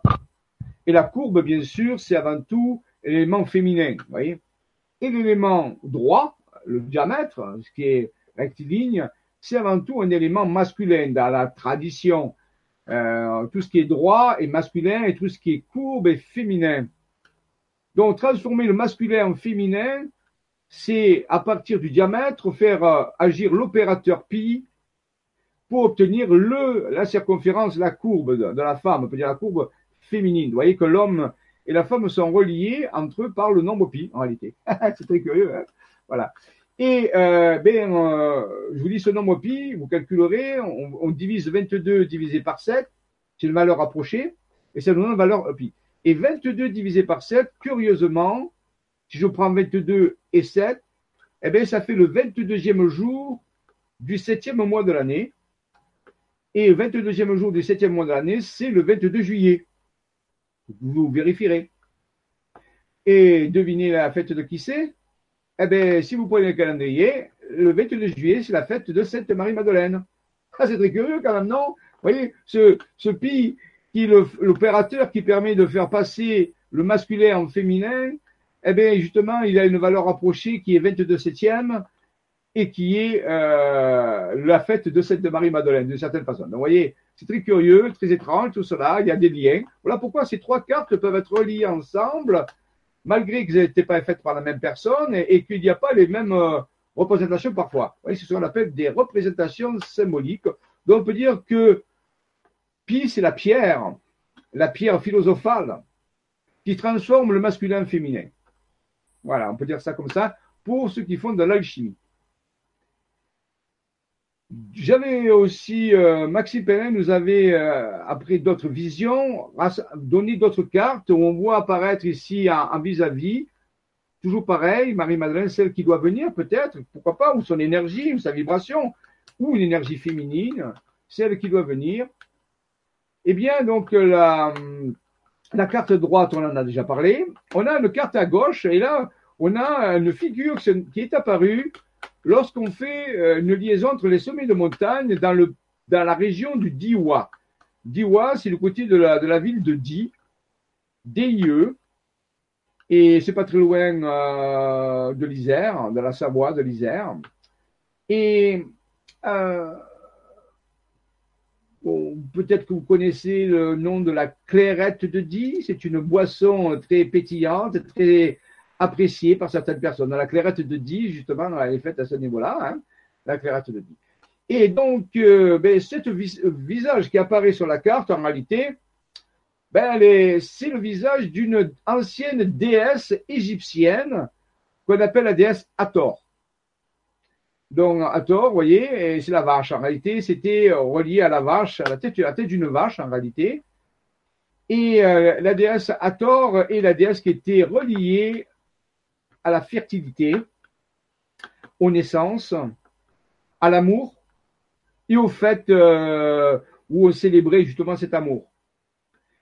Et la courbe, bien sûr, c'est avant tout l'élément féminin, voyez. Et l'élément droit, le diamètre, ce qui est rectiligne, c'est avant tout un élément masculin dans la tradition. Euh, tout ce qui est droit est masculin et tout ce qui est courbe est féminin. Donc, transformer le masculin en féminin, c'est à partir du diamètre faire euh, agir l'opérateur pi pour obtenir le, la circonférence, la courbe de, la femme, on peut dire la courbe féminine. Vous voyez que l'homme et la femme sont reliés entre eux par le nombre pi, en réalité. c'est très curieux, hein voilà. Et euh, ben, euh, je vous dis ce nombre pi, vous calculerez, on, divise 22 divisé par 7, c'est une valeur approchée, et ça nous donne une valeur pi. Et 22 divisé par 7, curieusement, si je prends 22 et 7, eh bien, ça fait le 22e jour du septième mois de l'année. Et le 22e jour du septième mois de l'année, c'est le 22 juillet. Vous vérifierez. Et devinez la fête de qui c'est? Eh bien, si vous prenez le calendrier, le 22 juillet, c'est la fête de Sainte Marie-Madeleine. Ah, c'est très curieux quand même, non? Vous voyez, ce, ce pi, qui l'opérateur qui permet de faire passer le masculin en féminin, eh bien, justement, il a une valeur approchée qui est 22 septième et qui est euh, la fête de Sainte Marie-Madeleine, d'une certaine façon. Donc, vous voyez, c'est très curieux, très étrange, tout cela. Il y a des liens. Voilà pourquoi ces trois cartes peuvent être reliées ensemble, malgré qu'elles n'étaient pas faites par la même personne et, qu'il n'y a pas les mêmes euh, représentations parfois. Vous voyez, c'est ce qu'on appelle des représentations symboliques. Donc, on peut dire que Pi, c'est la pierre, la pierre philosophale qui transforme le masculin en féminin. Voilà, on peut dire ça comme ça pour ceux qui font de l'alchimie. J'avais aussi, euh, Maxime Perrin nous avait, euh, après d'autres visions, donné d'autres cartes où on voit apparaître ici en vis-à-vis, toujours pareil, Marie-Madeleine, celle qui doit venir peut-être, pourquoi pas, ou son énergie, ou sa vibration, ou une énergie féminine, celle qui doit venir. Eh bien, donc, la, la carte droite, on en a déjà parlé. On a une carte à gauche et là, on a une figure qui est apparue lorsqu'on fait euh, une liaison entre les sommets de montagne dans, le, dans la région du Diwa. Diwa, c'est le côté de la, de la ville de Di, DIE, et c'est pas très loin euh, de l'Isère, de la Savoie, de l'Isère. Et euh, peut-être que vous connaissez le nom de la clairette de Die. C'est une boisson très pétillante, très appréciée par certaines personnes. La clairette de Die, justement, elle est faite à ce niveau-là, hein, la clairette de Die. Et donc, euh, ben, ce visage qui apparaît sur la carte, en réalité, ben, c'est le visage d'une ancienne déesse égyptienne qu'on appelle la déesse Hathor. Donc, tort, vous voyez, c'est la vache. En réalité, c'était relié à la vache, à la tête, tête d'une vache, en réalité. Et euh, la déesse Hathor est la déesse qui était reliée à la fertilité, aux naissances, à l'amour et au fait euh, où on célébrait justement cet amour.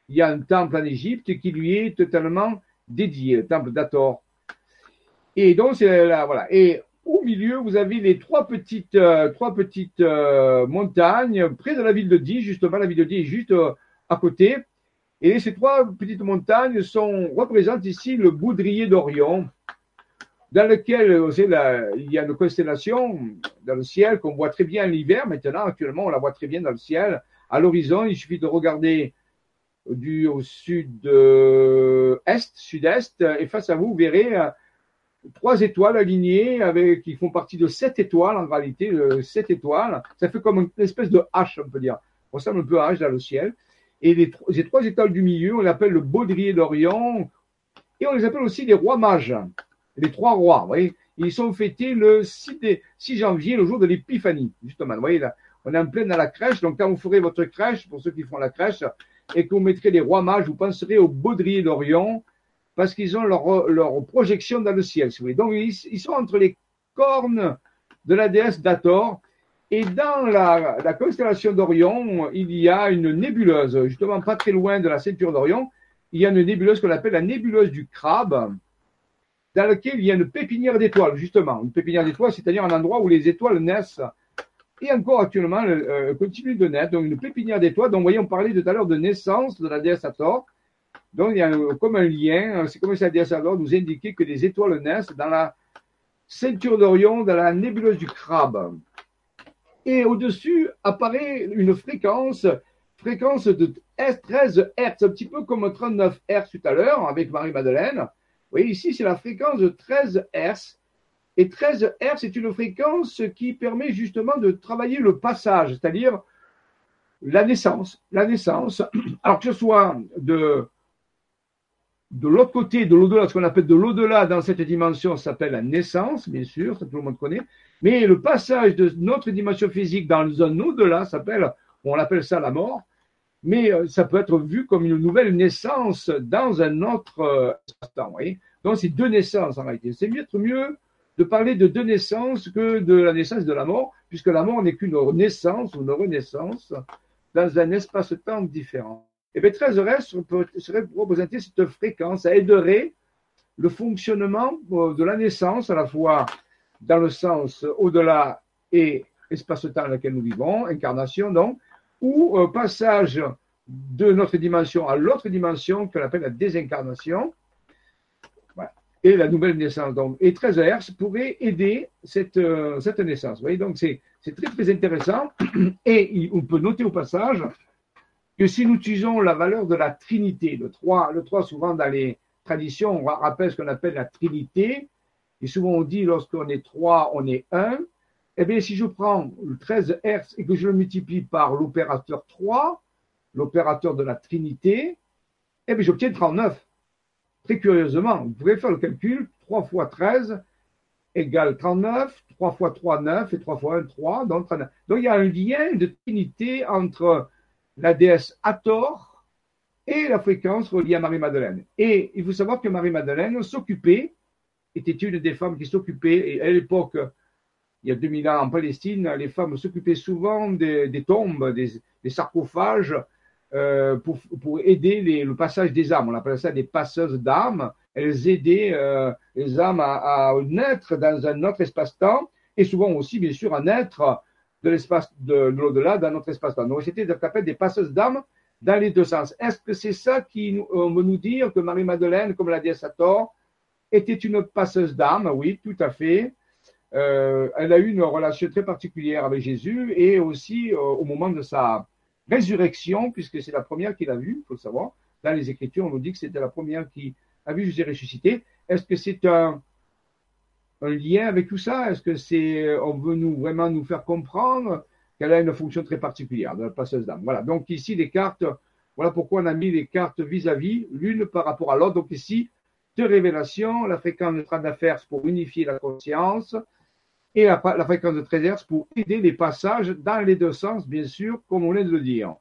Il y a un temple en Égypte qui lui est totalement dédié, le temple d'Hathor. Et donc, c'est là, voilà. Et au milieu, vous avez les trois petites, euh, trois petites euh, montagnes près de la ville de Die, justement, la ville de Die est juste euh, à côté. Et ces trois petites montagnes représentent ici le boudrier d'Orion, dans lequel il y a une constellation dans le ciel qu'on voit très bien l'hiver. Maintenant, actuellement, on la voit très bien dans le ciel. À l'horizon, il suffit de regarder du au sud-est, sud-est, et face à vous, vous verrez trois étoiles alignées avec, qui font partie de sept étoiles en réalité, euh, sept étoiles. Ça fait comme une espèce de hache, on peut dire. On ressemble un peu à hache dans le ciel. Et les, ces trois étoiles du milieu, on les appelle le baudrier d'Orient. Et on les appelle aussi les rois mages. Les trois rois, vous voyez. Ils sont fêtés le 6, 6 janvier, le jour de l'épiphanie, justement. Vous voyez, là, on est en plein dans la crèche. Donc, quand vous ferez votre crèche, pour ceux qui font la crèche, et que vous mettrez les rois mages, vous penserez au baudrier d'Orient parce qu'ils ont leur, leur, projection dans le ciel, si vous voulez. Donc, ils, sont entre les cornes de la déesse d'Ator. Et dans la, la constellation d'Orion, il y a une nébuleuse, justement pas très loin de la ceinture d'Orion. Il y a une nébuleuse qu'on appelle la nébuleuse du crabe. Dans lequel il y a une pépinière d'étoiles, justement. Une pépinière d'étoiles, c'est-à-dire un endroit où les étoiles naissent et encore actuellement euh, continue de naître. Donc une pépinière d'étoiles. Donc vous voyez, on tout à l'heure de naissance de la déesse Hathor. Donc il y a comme un lien, c'est comme si la déesse Hathor nous indiquait que les étoiles naissent dans la ceinture d'Orion, dans la nébuleuse du crabe. Et au-dessus apparaît une fréquence, fréquence de 13 Hz, un petit peu comme 39 Hz tout à l'heure avec Marie-Madeleine. Vous voyez, ici, c'est la fréquence de 13 Hz. Et 13 Hz, c'est une fréquence qui permet justement de travailler le passage, c'est-à-dire la naissance. La naissance, alors que ce soit de, de l'autre côté, de l'au-delà, ce qu'on appelle de l'au-delà dans cette dimension s'appelle la naissance, bien sûr, ça tout le monde connaît. Mais le passage de notre dimension physique dans un au-delà s'appelle, on appelle ça la mort. Mais euh, ça peut être vu comme une nouvelle naissance dans un autre euh, instant. Donc c'est deux naissances en réalité. C'est mieux, mieux de parler de deux naissances que de la naissance de la mort, puisque la mort n'est qu'une naissance ou une renaissance dans un espace-temps différent. Et bien 13 restes serait représenter cette fréquence, ça aiderait le fonctionnement euh, de la naissance, à la fois dans le sens au-delà et espace-temps dans lequel nous vivons, incarnation donc, ou euh, passage de notre dimension à l'autre dimension qu'on appelle la désincarnation, et la nouvelle naissance. Donc, et 13 Hz pourrait aider cette, euh, cette naissance. Vous voyez, donc c'est très très intéressant. Et on peut noter au passage que si nous utilisons la valeur de la Trinité, le 3, le 3 souvent dans les traditions, on rappelle ce qu'on appelle la Trinité, et souvent on dit lorsqu'on est 3, on est 1, eh bien si je prends le 13 Hz et que je le multiplie par l'opérateur 3, l'opérateur de la Trinité, eh bien j'obtiens 39. Très curieusement, vous pouvez faire le calcul, 3 fois 13 égale 39, 3 fois 3, 9, et 3 fois 1, 3, donc 39. Donc il y a un lien de trinité entre la déesse Hathor et la fréquence reliée à Marie-Madeleine. Et il faut savoir que Marie-Madeleine s'occupait, était une des femmes qui s'occupait, et à l'époque, il y a 2000 ans en Palestine, les femmes s'occupaient souvent des, tombes, des sarcophages, euh, pour, pour, aider les, le passage des âmes. On appelle ça des passeuses d'âmes. Elles aidaient euh, les âmes à, à, naître dans un autre espace-temps et souvent aussi, bien sûr, à naître de l'espace de, l'au-delà dans notre espace-temps. Donc, c'était des passeuses d'âmes dans les deux sens. Est-ce que c'est ça qui on veut nous dire que Marie-Madeleine, comme l'a dit Sator, était une passeuse d'âmes? Oui, tout à fait. Euh, elle a eu une relation très particulière avec Jésus et aussi euh, au moment de sa résurrection, puisque c'est la première qu'il a vue, il faut le savoir. Dans les Écritures, on nous dit que c'était la première qui a vu Jésus ressuscité. Est-ce que c'est un, lien avec tout ça? Est-ce que c'est, on veut nous vraiment nous faire comprendre qu'elle a une fonction très particulière de la passeuse d'âme? Voilà. Donc ici, les cartes, voilà pourquoi on a mis les cartes vis-à-vis, l'une par rapport à l'autre. Donc ici, deux révélations, la fréquence de train d'affaires pour unifier la conscience, et la, fréquence de 13 Hz pour aider les passages dans les deux sens, bien sûr, comme on vient de le dire.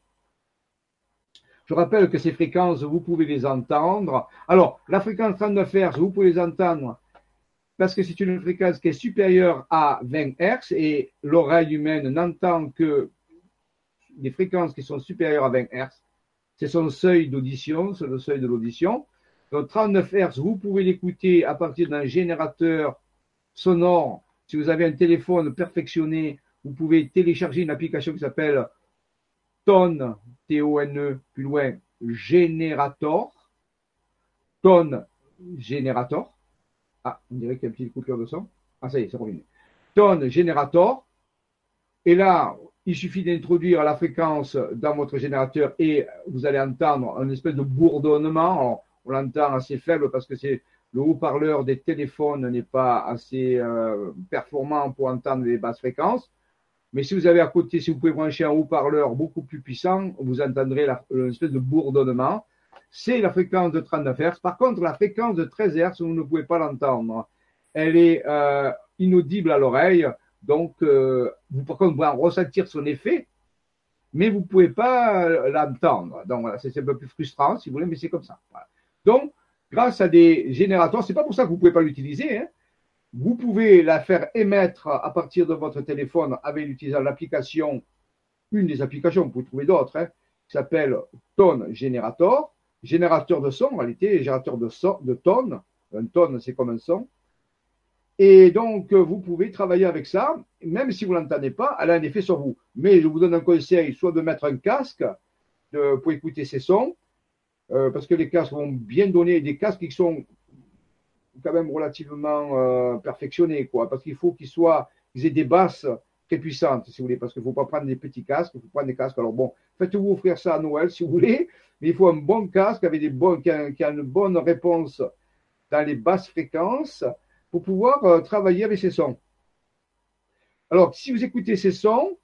Je rappelle que ces fréquences, vous pouvez les entendre. Alors, la fréquence 39 Hz, vous pouvez les entendre parce que c'est une fréquence qui est supérieure à 20 Hz et l'oreille humaine n'entend que des fréquences qui sont supérieures à 20 Hz. C'est son seuil d'audition, c'est le seuil de l'audition. Donc 39 Hz, vous pouvez l'écouter à partir d'un générateur sonore si vous avez un téléphone perfectionné, vous pouvez télécharger une application qui s'appelle Tone, T-O-N-E, plus loin, Generator. Tone Generator. Ah, on dirait qu'il y a une petite coupure de son. Ah, ça y est, c'est revenu. Tone Generator. Et là, il suffit d'introduire la fréquence dans votre générateur et vous allez entendre un espèce de bourdonnement. on l'entend assez faible parce que c'est le haut-parleur des téléphones n'est pas assez euh, performant pour entendre les basses fréquences. Mais si vous avez à côté, si vous pouvez brancher un haut-parleur beaucoup plus puissant, vous entendrez la, une espèce de bourdonnement. C'est la fréquence de 39 Hz. Par contre, la fréquence de 13 Hz, vous ne pouvez pas l'entendre. Elle est euh, inaudible à l'oreille. Donc, euh, vous, par contre, vous pouvez ressentir son effet, mais vous ne pouvez pas l'entendre. Donc, voilà, c'est un peu plus frustrant, si vous voulez, mais c'est comme ça. Donc, grâce à des générateurs. C'est pas pour ça que vous pouvez pas l'utiliser. Hein. Vous pouvez la faire émettre à partir de votre téléphone avec l'utilisation l'application, une des applications, vous pouvez trouver d'autres, hein, qui s'appelle Tone Generator, générateur de son, en réalité, générateur de son, de tonnes, Un tonne, c'est comme un son. Et donc, vous pouvez travailler avec ça, même si vous ne l'entendez pas, elle a un effet sur vous. Mais je vous donne un conseil, soit de mettre un casque pour écouter ces sons, euh, parce que les casques vont bien donner des casques qui sont quand même relativement euh, perfectionnés, quoi, parce qu'il faut qu'ils soient, qu'ils aient des basses très puissantes, si vous voulez, parce qu'il ne faut pas prendre des petits casques, il faut prendre des casques. Alors bon, faites-vous offrir ça à Noël si vous voulez, mais il faut un bon casque avec qui, a, une bonne réponse dans les basses fréquences pour pouvoir euh, travailler avec ces sons. Alors, si vous écoutez ces sons,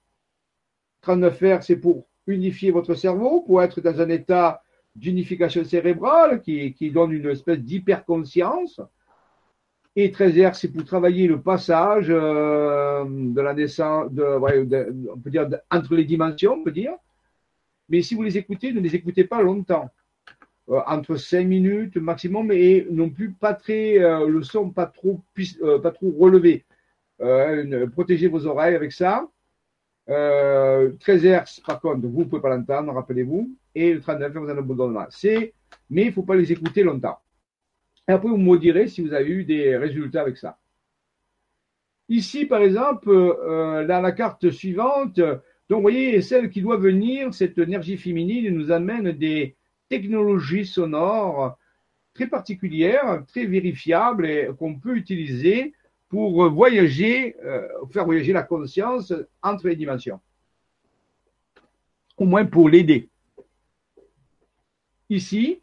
39 Hz, c'est pour unifier votre cerveau, pour être dans un état d'unification cérébrale qui, qui, donne une espèce d'hyperconscience. Et 13 Hz, c'est pour travailler le passage euh, de la naissance, on peut dire entre les dimensions, on peut dire. Mais si vous les écoutez, ne les écoutez pas longtemps. Euh, entre 5 minutes maximum et non plus pas très euh, le son pas trop pas trop relevé protégez vos oreilles avec ça 13 Hz par contre vous ne pouvez pas l'entendre rappelez-vous et le 39 vous en avez c'est mais il ne faut pas les écouter longtemps et après vous me direz si vous avez eu des résultats avec ça ici par exemple dans la carte suivante donc vous voyez celle qui doit venir cette énergie féminine nous amène des technologie sonore très particulière, très vérifiable et qu'on peut utiliser pour voyager, euh, faire voyager la conscience entre les dimensions. Au moins pour l'aider. Ici,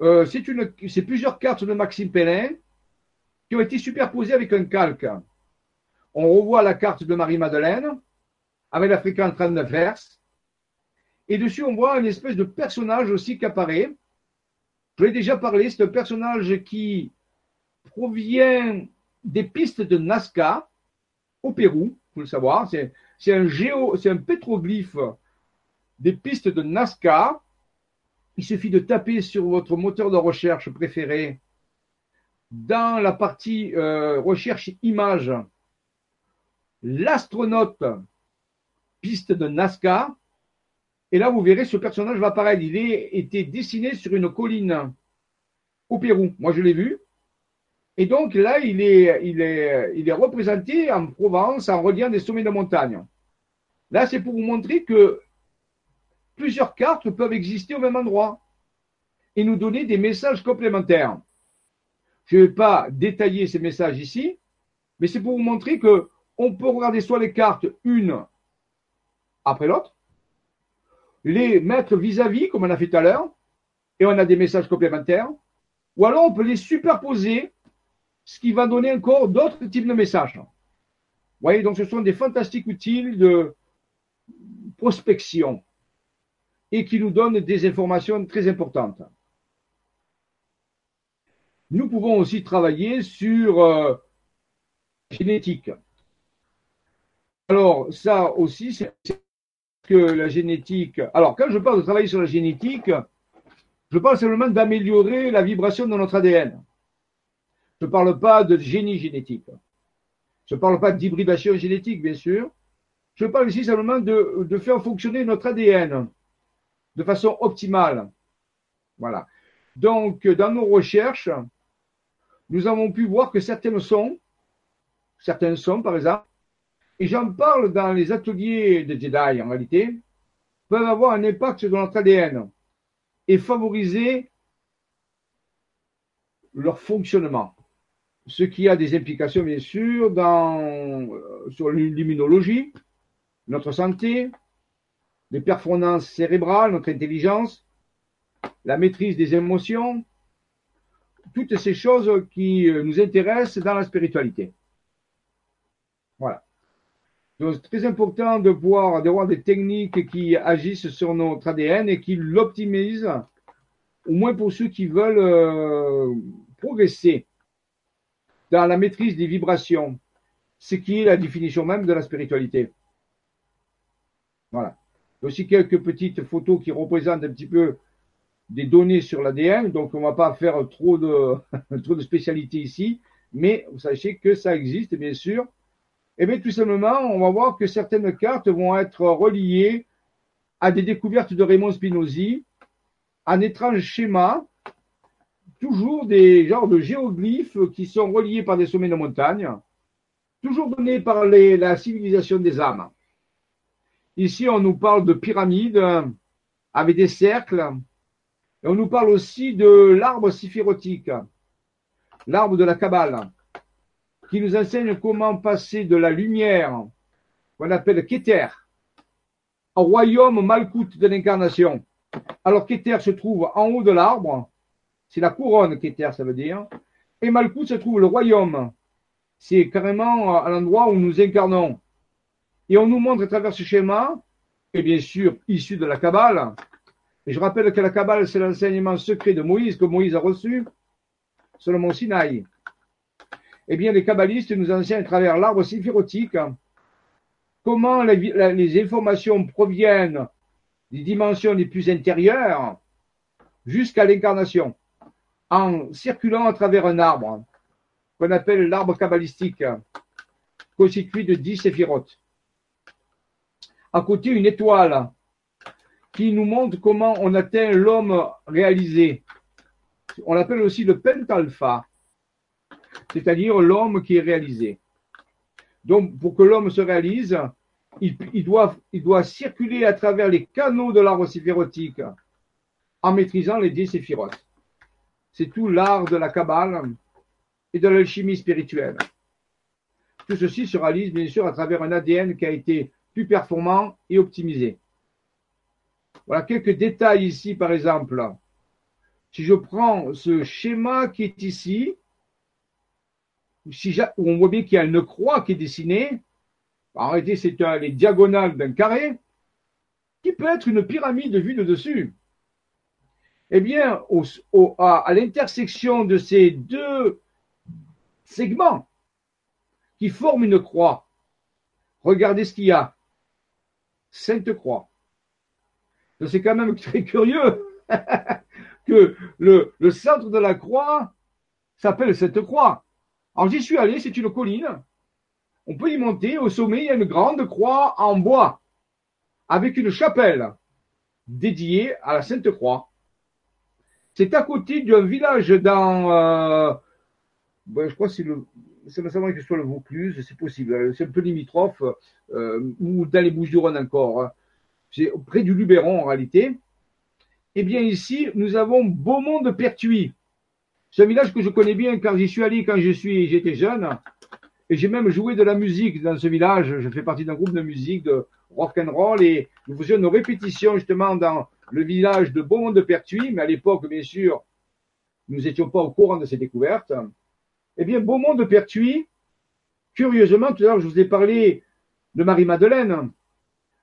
euh, c'est plusieurs cartes de Maxime Pellin qui ont été superposées avec un calque. On revoit la carte de Marie-Madeleine avec la fréquence 39 Hz et dessus, on voit une espèce de personnage aussi qui apparaît. Je l'ai déjà parlé, c'est un personnage qui provient des pistes de Nazca au Pérou, il faut le savoir. C'est un géo, c'est un pétroglyphe des pistes de Nazca. Il suffit de taper sur votre moteur de recherche préféré dans la partie euh, recherche image l'astronaute piste de Nazca et là, vous verrez, ce personnage va apparaître. Il a été dessiné sur une colline au Pérou. Moi, je l'ai vu. Et donc là, il est, il, est, il est représenté en Provence en reliant des sommets de montagne. Là, c'est pour vous montrer que plusieurs cartes peuvent exister au même endroit et nous donner des messages complémentaires. Je ne vais pas détailler ces messages ici, mais c'est pour vous montrer que on peut regarder soit les cartes une après l'autre, les mettre vis-à-vis, comme on a fait tout à l'heure, et on a des messages complémentaires, ou alors on peut les superposer, ce qui va donner encore d'autres types de messages. Vous voyez, donc ce sont des fantastiques outils de prospection et qui nous donnent des informations très importantes. Nous pouvons aussi travailler sur euh, génétique. Alors ça aussi, c'est la génétique. Alors, quand je parle de travailler sur la génétique, je parle simplement d'améliorer la vibration de notre ADN. Je ne parle pas de génie génétique. Je ne parle pas d'hybridation génétique, bien sûr. Je parle ici simplement de faire fonctionner notre ADN de façon optimale. Voilà. Donc, dans nos recherches, nous avons pu voir que certaines sont, certains sont, par exemple, et j'en parle dans les ateliers de Jedi en réalité, peuvent avoir un impact sur notre ADN et favoriser leur fonctionnement. Ce qui a des implications, bien sûr, dans, euh, sur l'immunologie, notre santé, les performances cérébrales, notre intelligence, la maîtrise des émotions, toutes ces choses qui euh, nous intéressent dans la spiritualité. Voilà. Donc, c'est très important de pouvoir d'avoir des techniques qui agissent sur notre ADN et qui l'optimisent, au moins pour ceux qui veulent euh, progresser dans la maîtrise des vibrations, ce qui est la définition même de la spiritualité. Voilà. Aussi quelques petites photos qui représentent un petit peu des données sur l'ADN, donc on ne va pas faire trop de, trop de spécialités ici, mais vous sachez que ça existe, bien sûr, eh bien, tout simplement, on va voir que certaines cartes vont être reliées à des découvertes de Raymond Spinozzi, un étrange schéma toujours des genres de géoglyphes qui sont reliés par des sommets de montagne, toujours donnés par la civilisation des âmes. Ici, on nous parle de pyramides avec des cercles, et on nous parle aussi de l'arbre siphirotique, l'arbre de la Kabbale, qui nous enseigne comment passer de la lumière, qu'on appelle Keter, au royaume Malkout de l'incarnation. Alors Keter se trouve en haut de l'arbre, c'est la couronne Keter, ça veut dire, et Malkout se trouve le royaume. C'est carrément à l'endroit où nous incarnons. Et on nous montre à travers ce schéma, et bien sûr issu de la Kabbale, et je rappelle que la Kabbale, c'est l'enseignement secret de Moïse que Moïse a reçu sur le mont Sinaï eh bien, les kabbalistes nous enseignent à travers l'arbre séphirotique comment les, informations proviennent des dimensions les plus intérieures jusqu'à l'incarnation, en circulant à travers un arbre qu'on appelle l'arbre kabbalistique, constitué de dix séphirotes. À côté, une étoile qui nous montre comment on atteint l'homme réalisé. On l'appelle aussi le pentalpha c'est-à-dire l'homme qui est réalisé. Donc, pour que l'homme se réalise, il, doit, circuler à travers les canaux de l'arbre séphirotique en maîtrisant les dix séphirotes. C'est tout l'art de la Kabbale et de l'alchimie spirituelle. Tout ceci se réalise bien sûr à travers un ADN qui a été plus performant et optimisé. Voilà quelques détails ici, par exemple. Si je prends ce schéma qui est ici, si on voit bien qu'il y a une croix qui est dessinée, en réalité c'est les diagonales d'un carré, qui peut être une pyramide vue de dessus. Eh bien, à, l'intersection de ces deux segments qui forment une croix, regardez ce qu'il y a. Sainte Croix. C'est quand même très curieux que le, centre de la croix s'appelle Sainte Croix. Alors j'y suis allé, c'est une colline. On peut y monter. Au sommet, il y a une grande croix en bois avec une chapelle dédiée à la Sainte Croix. C'est à côté d'un village dans, euh, ben, je crois que c'est le, semble que ce soit le Vaucluse, c'est possible. C'est un peu limitrophe, euh, ou dans les Bouches-du-Rhône encore. Hein. C'est près du Luberon en réalité. Eh bien ici, nous avons Beaumont de Pertuis. C'est un village que je connais bien car j'y suis allé quand je suis, j'étais jeune. Et j'ai même joué de la musique dans ce village. Je fais partie d'un groupe de musique de rock and roll et nous faisions nos répétitions justement dans le village de Beaumont de Pertuis. Mais à l'époque, bien sûr, nous n'étions pas au courant de ces découvertes. Eh bien, Beaumont de Pertuis, curieusement, tout à l'heure, je vous ai parlé de Marie-Madeleine,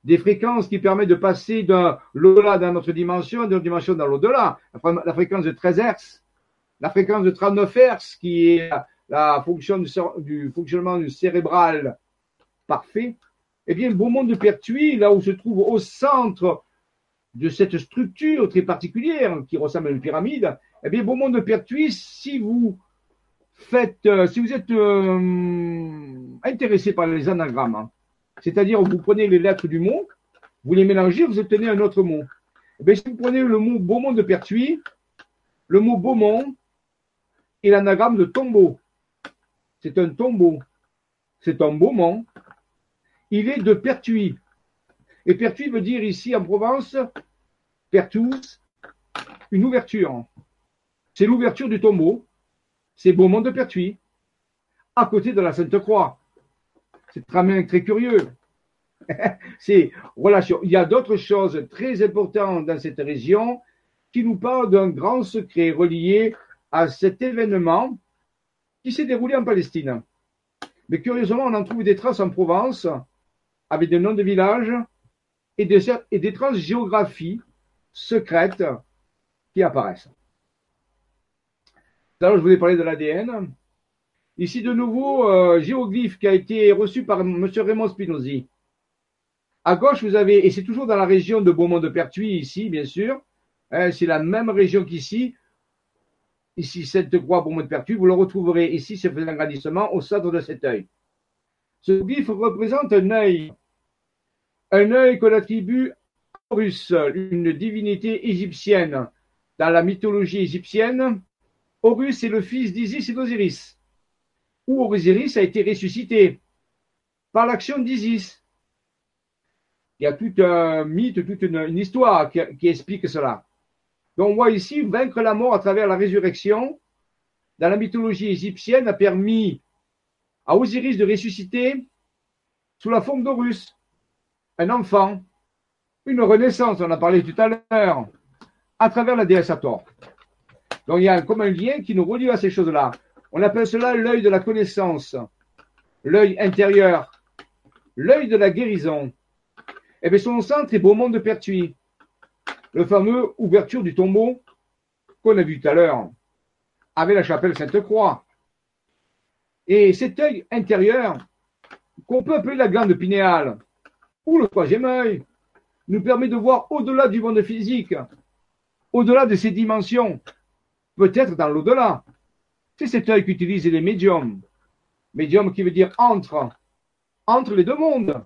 des fréquences qui permettent de passer d'un l'au-delà dans notre dimension, d'une dimension dans l'au-delà. La fréquence de 13 Hz la fréquence de 39 Hz, qui est la fonction du, fonctionnement du cérébral parfait, eh bien, Beaumont de Pertuis, là où se trouve au centre de cette structure très particulière qui ressemble à une pyramide, eh bien, Beaumont de Pertuis, si vous faites, euh, si vous êtes euh, intéressé par les anagrammes, hein, c'est-à-dire vous prenez les lettres du mot, vous les mélangez, vous obtenez un autre mot. Eh si vous prenez le mot Beaumont de Pertuis, le mot Beaumont, et l'anagramme de tombeau. C'est un tombeau. C'est un beaumont. Il est de Pertuis. Et Pertuis veut dire ici en Provence, Pertus, une ouverture. C'est l'ouverture du tombeau. C'est Beaumont de Pertuis, à côté de la Sainte-Croix. C'est très, très curieux. C'est relation. Il y a d'autres choses très importantes dans cette région qui nous parlent d'un grand secret relié à cet événement qui s'est déroulé en Palestine. Mais curieusement, on en trouve des traces en Provence, avec des noms de villages et des, et des traces géographies secrètes qui apparaissent. Alors, je voulais parler de l'ADN. Ici, de nouveau, euh, géoglyphe qui a été reçu par M. Raymond Spinozzi. À gauche, vous avez, et c'est toujours dans la région de Beaumont de Pertuis, ici, bien sûr. Hein, c'est la même région qu'ici ici cette croix Pertu, vous le retrouverez ici, c'est un agrandissement au centre de cet œil. Ce glyphe représente un œil, un œil qu'on attribue à Horus, une divinité égyptienne. Dans la mythologie égyptienne, Horus est le fils d'Isis et d'Osiris, ou Osiris a été ressuscité par l'action d'Isis. Il y a tout un mythe, toute une, histoire qui, qui, explique cela. Donc on voit ici vaincre la mort à travers la résurrection. Dans la mythologie égyptienne, a permis à Osiris de ressusciter sous la forme d'Horus, un enfant, une renaissance, on en a parlé tout à l'heure, à travers la déesse Hathor. Donc il y a comme un lien qui nous relie à ces choses-là. On appelle cela l'œil de la connaissance, l'œil intérieur, l'œil de la guérison. Et eh bien son centre est Beaumont de Pertuis, le fameux ouverture du tombeau qu'on a vu tout à l'heure, avec la chapelle Sainte-Croix. Et cet œil intérieur, qu'on peut appeler la glande pinéale, ou le troisième œil, nous permet de voir au-delà du monde physique, au-delà de ses dimensions, peut-être dans l'au-delà. C'est cet œil qu'utilisent les médiums. Médium qui veut dire entre, entre les deux mondes.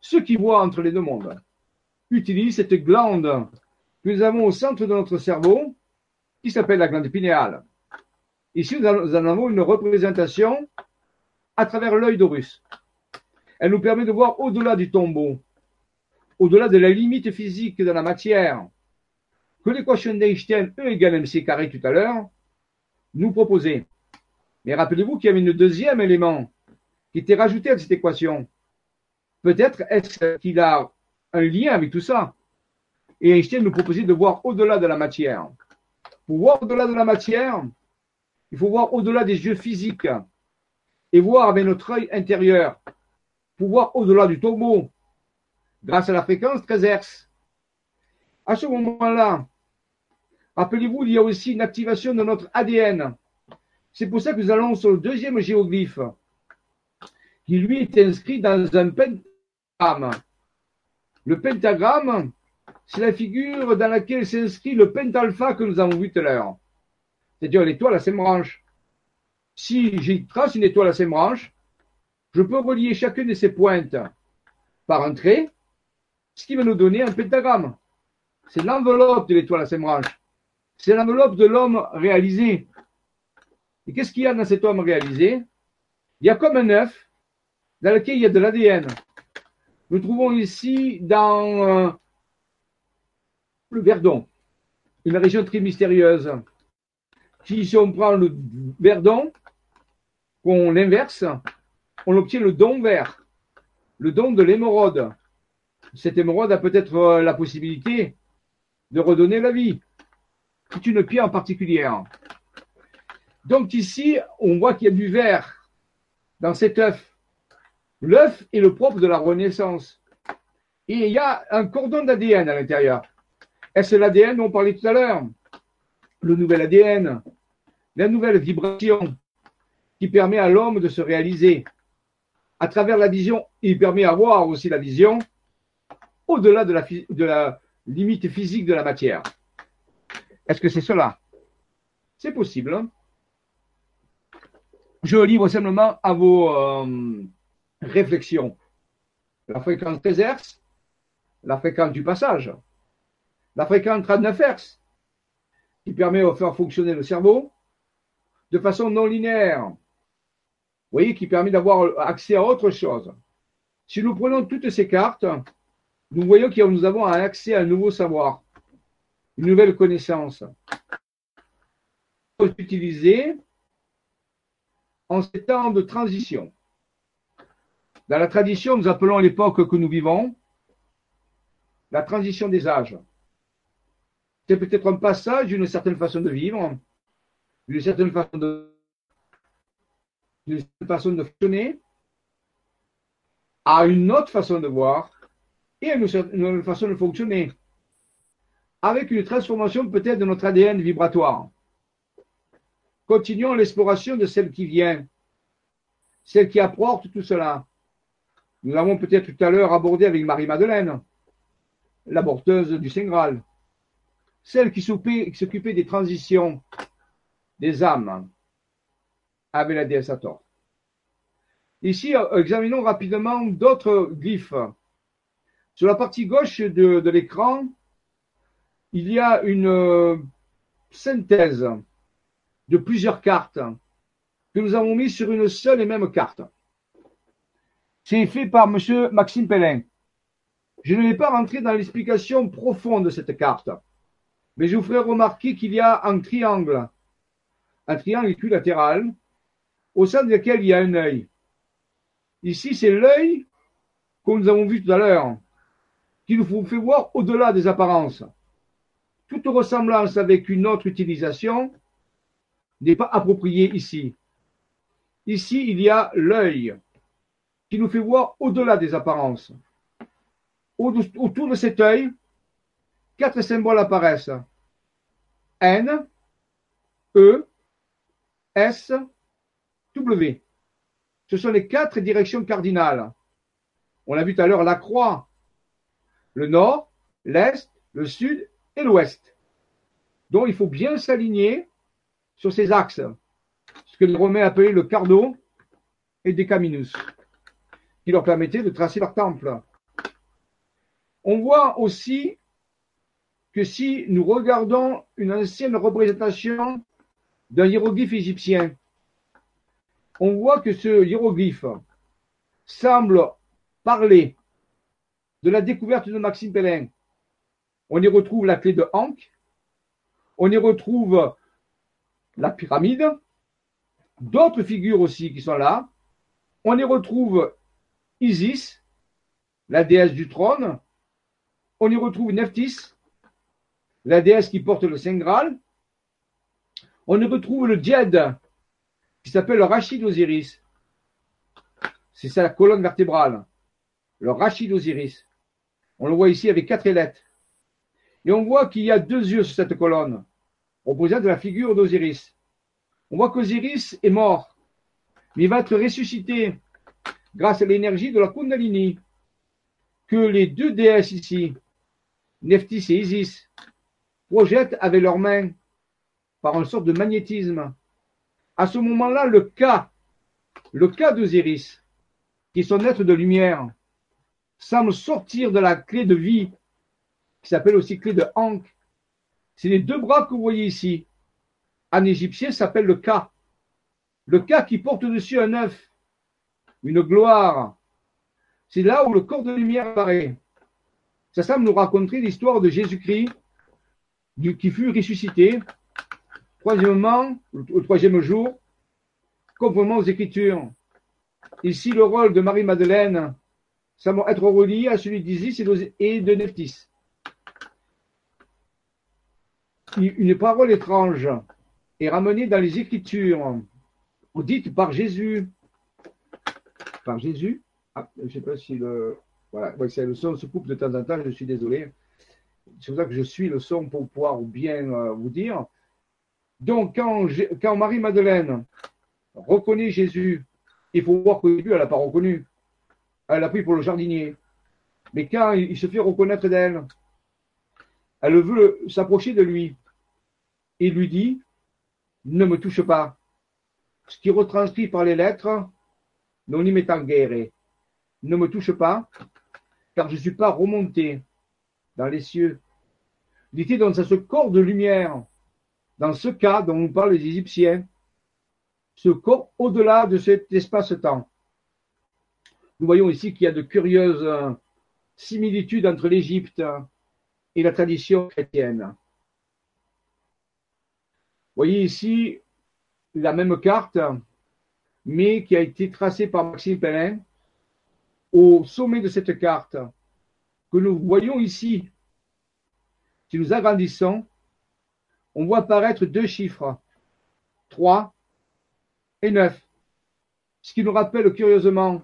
Ceux qui voient entre les deux mondes utilisent cette glande que nous avons au centre de notre cerveau, qui s'appelle la glande pinéale. Ici, nous en avons une représentation à travers l'œil d'Horus. Elle nous permet de voir au-delà du tombeau, au-delà de la limite physique de la matière, que l'équation d'Einstein E égale mc carré tout à l'heure nous proposait. Mais rappelez-vous qu'il y avait un deuxième élément qui était rajouté à cette équation. Peut-être est-ce qu'il a un lien avec tout ça. Et Einstein nous proposait de voir au-delà de la matière. Pour voir au-delà de la matière, il faut voir au-delà des yeux physiques et voir avec notre œil intérieur, pour voir au-delà du tombeau, grâce à la fréquence 13 Hz. À ce moment-là, rappelez-vous, il y a aussi une activation de notre ADN. C'est pour ça que nous allons sur le deuxième géoglyphe, qui lui est inscrit dans un pentagramme. Le pentagramme, c'est la figure dans laquelle s'inscrit le pentalpha que nous avons vu tout à l'heure. C'est-à-dire l'étoile à ses branches. Si j'y trace une étoile à ses branches, je peux relier chacune de ces pointes par un trait, ce qui va nous donner un pentagramme. C'est l'enveloppe de l'étoile à ses branches. C'est l'enveloppe de l'homme réalisé. Et qu'est-ce qu'il y a dans cet homme réalisé? Il y a comme un œuf dans lequel il y a de l'ADN. Nous trouvons ici dans euh, le Verdon, une région très mystérieuse. Si on prend le Verdon, qu'on l'inverse, on obtient le don vert, le don de l'émeraude. Cette émeraude a peut-être euh, la possibilité de redonner la vie. C'est une pierre particulière. Donc ici, on voit qu'il y a du vert dans cet œuf. L'œuf est le propre de la renaissance. Et il y a un cordon d'ADN à l'intérieur. Est-ce l'ADN dont on parlait tout à l'heure? Le nouvel ADN, la nouvelle vibration qui permet à l'homme de se réaliser. À travers la vision, il permet à voir aussi la vision au-delà de la, de la limite physique de la matière. Est-ce que c'est cela? C'est possible. Je livre simplement à vos euh, réflexions. La fréquence 13 Hz, la fréquence du passage, la fréquence 39 Hz, qui permet de faire fonctionner le cerveau de façon non linéaire. Vous voyez, qui permet d'avoir accès à autre chose. Si nous prenons toutes ces cartes, nous voyons que nous avons accès à un nouveau savoir, une nouvelle connaissance. Utilisé en ces temps de transition. Dans la tradition, nous appelons l'époque que nous vivons la transition des âges. C'est peut-être un passage d'une certaine façon de vivre, d'une certaine façon de, d'une certaine façon de fonctionner, à une autre façon de voir, et une, une façon de fonctionner, avec une transformation peut-être de notre ADN vibratoire. Continuons l'exploration de celle qui vient, celle qui apporte tout cela. Nous l'avons peut-être tout à l'heure abordé avec Marie-Madeleine, l'aborteuse du Saint Graal, celle qui s'occupait des transitions des âmes avec la déesse Hathor. Ici, examinons rapidement d'autres glyphes sur la partie gauche de, l'écran, il y a une euh, synthèse de plusieurs cartes que nous avons mis sur une seule et même carte. C'est fait par Monsieur Maxime Pellin. Je ne vais pas rentrer dans l'explication profonde de cette carte, mais je vous ferai remarquer qu'il y a un triangle, un triangle équilatéral, au sein duquel il y a un œil. Ici, c'est l'œil que nous avons vu tout à l'heure, qui nous fait voir au-delà des apparences. Toute ressemblance avec une autre utilisation n'est pas appropriée ici. Ici, il y a l'œil qui nous fait voir au-delà des apparences. Autour de cet œil, quatre symboles apparaissent. N, E, S, W. Ce sont les quatre directions cardinales. On a vu tout à l'heure la croix, le nord, l'est, le sud et l'ouest. Donc il faut bien s'aligner sur ces axes, ce que les Romains appelaient le cardo et decaminus, qui leur permettait de tracer leur temple. On voit aussi que si nous regardons une ancienne représentation d'un hiéroglyphe égyptien, on voit que ce hiéroglyphe semble parler de la découverte de Maxime Pellin. On y retrouve la clé de Ankh, on y retrouve la pyramide, d'autres figures aussi qui sont là. On y retrouve Isis, la déesse du trône. On y retrouve Nephthys, la déesse qui porte le Saint Graal. On y retrouve le diède, qui s'appelle le Rachid Osiris. C'est la colonne vertébrale. Le Rachid Osiris. On le voit ici avec quatre ailettes. Et on voit qu'il y a deux yeux sur cette colonne, représente la figure d'Osiris. On voit qu'Osiris est mort, mais il va être ressuscité grâce à l'énergie de la Kundalini, que les deux déesses ici, Nephthys et Isis, projettent avec leurs mains par une sorte de magnétisme à ce moment-là, le cas, le cas d'Osiris, qui est son être de lumière, semble sortir de la clé de vie, qui s'appelle aussi clé de Ankh. C'est les deux bras que vous voyez ici. En égyptien, s'appelle le cas. Le cas qui porte dessus un œuf, une gloire. C'est là où le corps de lumière apparaît. Ça semble nous raconter l'histoire de Jésus-Christ, qui fut ressuscité, Troisièmement, au troisième jour, conformément aux Écritures. Ici, le rôle de Marie-Madeleine semble être relié à celui d'Isis et de Nephthys. Une parole étrange est ramenée dans les Écritures, dites par Jésus. Par Jésus? Ah, Je ne sais pas si le. Voilà, le son se coupe de temps en temps, je suis désolé. C'est pour ça que je suis le son pour pouvoir bien euh, vous dire. Donc, quand, Marie-Madeleine reconnaît Jésus, il faut voir que Jésus, elle n'a pas reconnu. Elle l'a pris pour le jardinier. Mais quand il se fait reconnaître d'elle, elle veut s'approcher de lui. Il lui dit, ne me touche pas. Ce qui retranscrit par les lettres, non y mettant guerre. Ne me touche pas, car je ne suis pas remonté dans les cieux. Il était dans ce corps de lumière dans ce cas dont nous parlent les Égyptiens, ce corps au-delà de cet espace-temps. Nous voyons ici qu'il y a de curieuses euh, similitudes entre l'Égypte et la tradition chrétienne. Vous voyez ici la même carte, mais qui a été tracée par Maxime Pellin. Au sommet de cette carte, que nous voyons ici, si nous agrandissons, on voit apparaître deux chiffres, 3 et 9, ce qui nous rappelle curieusement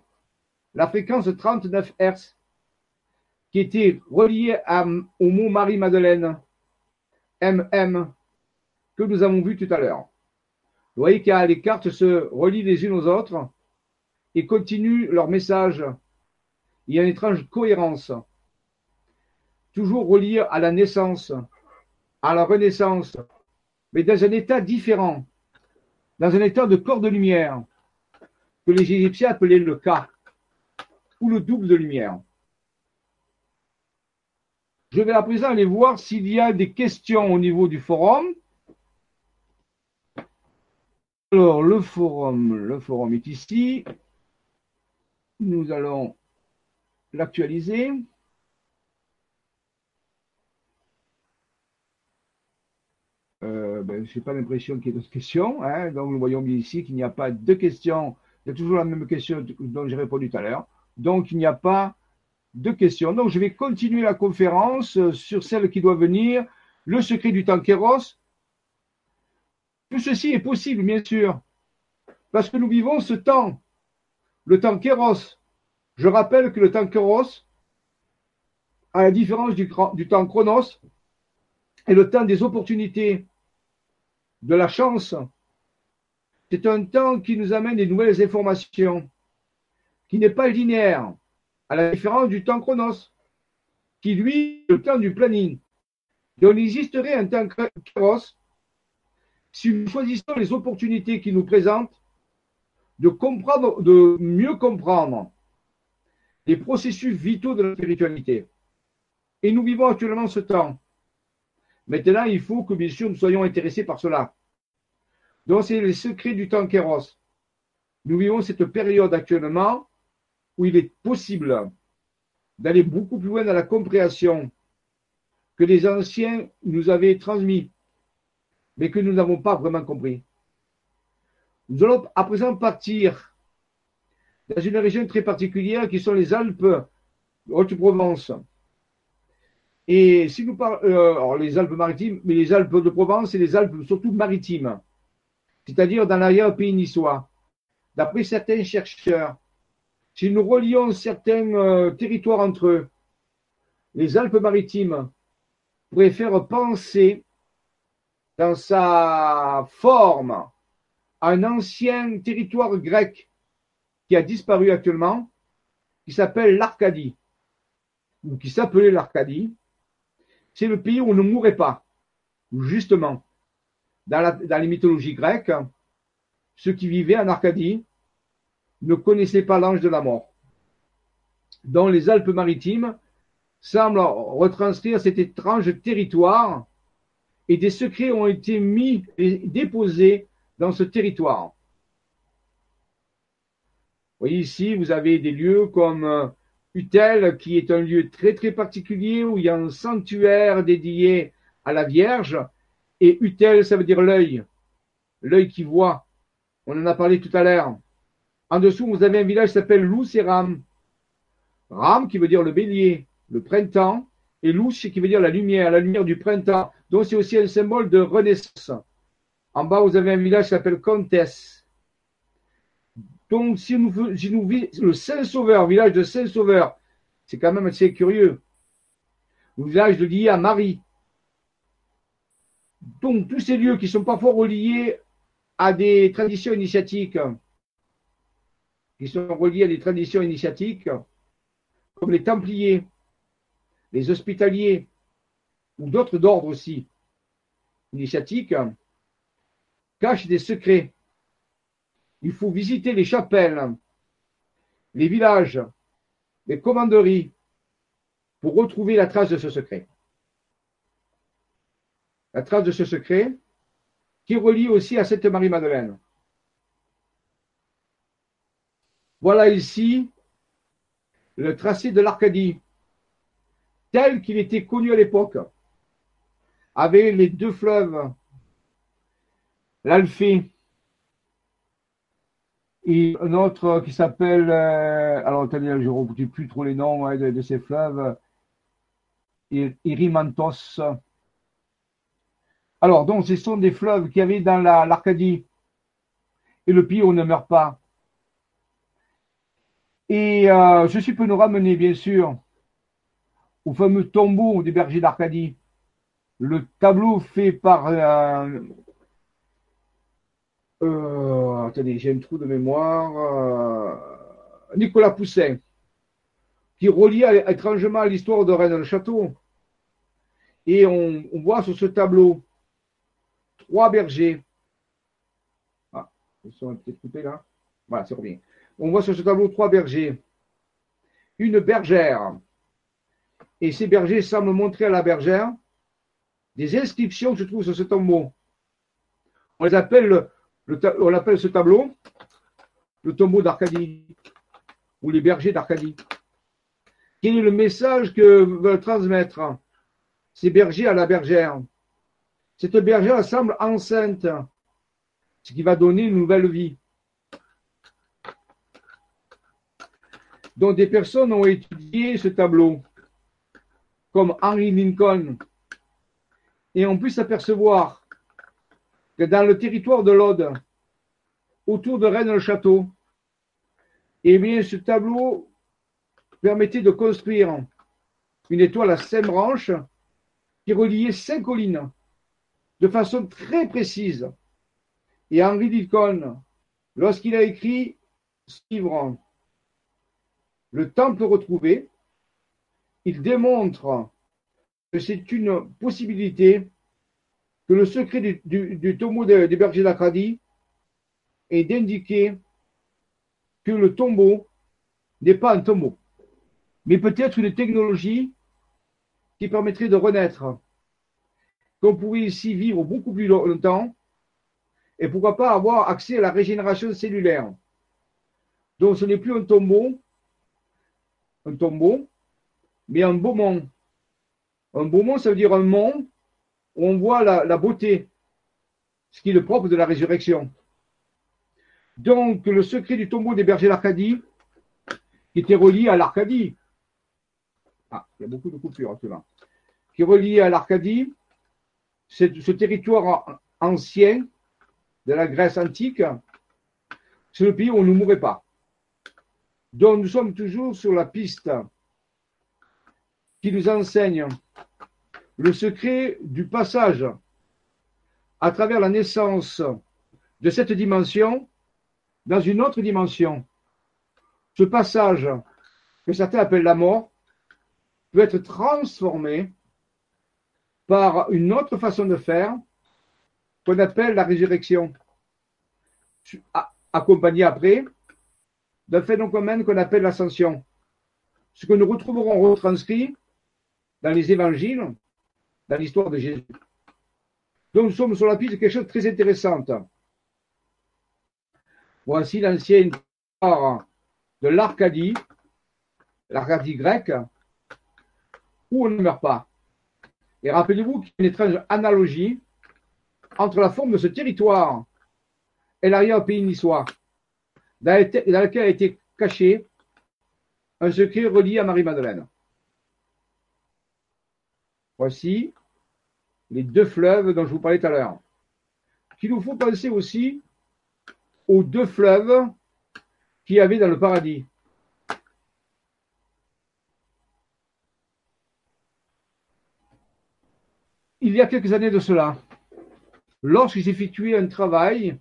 la fréquence de 39 Hz qui était reliée au mot Marie-Madeleine, MM, que nous avons vu tout à l'heure. Vous voyez que les cartes se relient les unes aux autres et continuent leur message. Il y a une étrange cohérence, toujours reliée à la naissance, à la Renaissance, mais dans un état différent, dans un état de corps de lumière, que les Égyptiens appelaient le Ka, le double de lumière. Je vais à présent aller voir s'il y a des questions au niveau du forum. Alors, le forum, le forum est ici. Nous allons l'actualiser. Euh, ben, je n'ai pas l'impression qu'il y ait d'autres questions. Hein. Donc, nous voyons bien ici qu'il n'y a pas de questions. Il y a toujours la même question dont j'ai répondu tout à l'heure. Donc, il n'y a pas de questions. Donc, je vais continuer la conférence sur celle qui doit venir, le secret du temps kéros. Tout ceci est possible, bien sûr, parce que nous vivons ce temps, le temps kéros. Je rappelle que le temps kéros, à la différence du, du temps chronos, est le temps des opportunités, de la chance. C'est un temps qui nous amène des nouvelles informations, n'est pas linéaire, à la différence du temps chronos, qui lui est le temps du planning. Donc il existerait un temps kéros si nous choisissons les opportunités qui nous présentent, de comprendre, de mieux comprendre les processus vitaux de la spiritualité. Et nous vivons actuellement ce temps. Maintenant, il faut que, bien sûr, nous soyons intéressés par cela. Donc, c'est les secrets du temps Kéros. Nous vivons cette période actuellement où il est possible d'aller beaucoup plus loin dans la compréhension que les anciens nous avaient transmis mais que nous n'avons pas vraiment compris. Nous allons à présent partir dans une région très particulière qui sont les Alpes Haute-Provence. Et si nous parlons, euh, alors les Alpes maritimes, mais les Alpes de Provence et les Alpes surtout maritimes, c'est-à-dire dans l'arrière-pays niçois. D'après certains chercheurs, si nous relions certains euh, territoires entre eux, les Alpes maritimes pourraient faire penser dans sa forme un ancien territoire grec qui a disparu actuellement, qui s'appelle l'Arcadie, ou qui s'appelait l'Arcadie. C'est le pays où on ne mourait pas, justement. Dans, dans les mythologies grecques, ceux qui vivaient en Arcadie ne connaissaient pas l'ange de la mort. Donc les Alpes-Maritimes semblent retranscrire cet étrange territoire et des secrets ont été mis et déposés dans ce territoire. Vous voyez ici, vous avez des lieux comme euh, Utel, qui est un lieu très très particulier où il y a un sanctuaire dédié à la Vierge. Et Utel, ça veut dire l'œil, l'œil qui voit. On en a parlé tout à l'heure. En dessous, vous avez un village qui s'appelle Lous et Ram. Ram qui veut dire le bélier, le printemps, et Lous qui veut dire la lumière, la lumière du printemps. Donc c'est aussi un symbole de renaissance. En bas, vous avez un village qui s'appelle Comtesse. Donc, si nous, si nous le Saint-Sauveur, village de Saint-Sauveur, c'est quand même assez curieux. Le village de lié à Marie. Donc, tous ces lieux qui sont parfois reliés à des traditions initiatiques, qui sont reliés à des traditions initiatiques, comme les Templiers, les Hospitaliers, ou d'autres d'ordre aussi initiatiques, cachent des secrets. Il faut visiter les chapelles, les villages, les commanderies pour retrouver la trace de ce secret. La trace de ce secret qui relie aussi à Sainte Marie-Madeleine. Voilà ici le tracé de l'Arcadie tel qu'il était connu à l'époque avec les deux fleuves, l'Alphée et un autre qui s'appelle, euh, alors attendez, je ne retrouve plus trop les noms hein, de, ces fleuves, Irimantos. Alors, donc, ce sont des fleuves qui avaient dans l'Arcadie. et le pays, on ne meurt pas. Et euh, ceci peut nous ramener, bien sûr, au fameux tombeau des bergers d'Arcadie le tableau fait par euh, euh, attendez, j'ai un trou de mémoire. Euh, Nicolas Poussin, qui relie étrangement l'histoire de Rennes-le-Château. Et on, voit sur ce tableau trois bergers. Ah, ils sont peut-être coupés là. Voilà, c'est revient. On voit sur ce tableau trois bergers. Une bergère. Et ces bergers semblent montrer à la bergère des inscriptions que se trouvent sur ce tombeau. On les on appelle ce tableau le tombeau d'Arcadie ou les bergers d'Arcadie. Quel est le message que veulent transmettre ces bergers à la bergère? Cette bergère semble enceinte, ce qui va donner une nouvelle vie. Donc des personnes ont étudié ce tableau, comme Henry Lincoln, et on peut s'apercevoir que dans le territoire de l'Aude, autour de Rennes-le-Château, eh bien, ce tableau permettait de construire une étoile à cinq branches qui reliait cinq collines de façon très précise. Et Henri Lincoln, lorsqu'il a écrit ce livre, Le Temple retrouvé, il démontre que c'est une possibilité que le secret du, tombeau des bergers d'Acadie est d'indiquer que le tombeau n'est pas un tombeau, mais peut-être une technologie qui permettrait de renaître, qu'on pourrait ici vivre beaucoup plus longtemps et pourquoi pas avoir accès à la régénération cellulaire. Donc ce n'est plus un tombeau, un tombeau, mais un beau monde. Un beau monde, ça veut dire un monde où on voit la, beauté, ce qui est le propre de la résurrection. Donc, le secret du tombeau des bergers d'Arcadie, qui était relié à l'Arcadie, ah, il y a beaucoup de coupures actuellement, qui est relié à l'Arcadie, ce territoire ancien de la Grèce antique, c'est le pays où on ne mourrait pas. Donc, nous sommes toujours sur la piste qui nous enseigne le secret du passage à travers la naissance de cette dimension dans une autre dimension. Ce passage que certains appellent la mort peut être transformé par une autre façon de faire qu'on appelle la résurrection, accompagnée après d'un phénomène qu'on appelle l'ascension, ce que nous retrouverons retranscrit dans les évangiles, dans l'histoire de Jésus. Donc nous sommes sur la piste de quelque chose de très intéressant. Voici l'ancienne histoire de l'Arcadie, l'Arcadie grecque, où on ne meurt pas. Et rappelez-vous qu'il y a une étrange analogie entre la forme de ce territoire et l'arrière-pays niçois, dans lequel a été caché un secret relié à Marie-Madeleine. Voici les deux fleuves dont je vous parlais tout à l'heure. Qu'il nous faut penser aussi aux deux fleuves qu'il y avait dans le paradis. Il y a quelques années de cela, lorsque j'effectuais un travail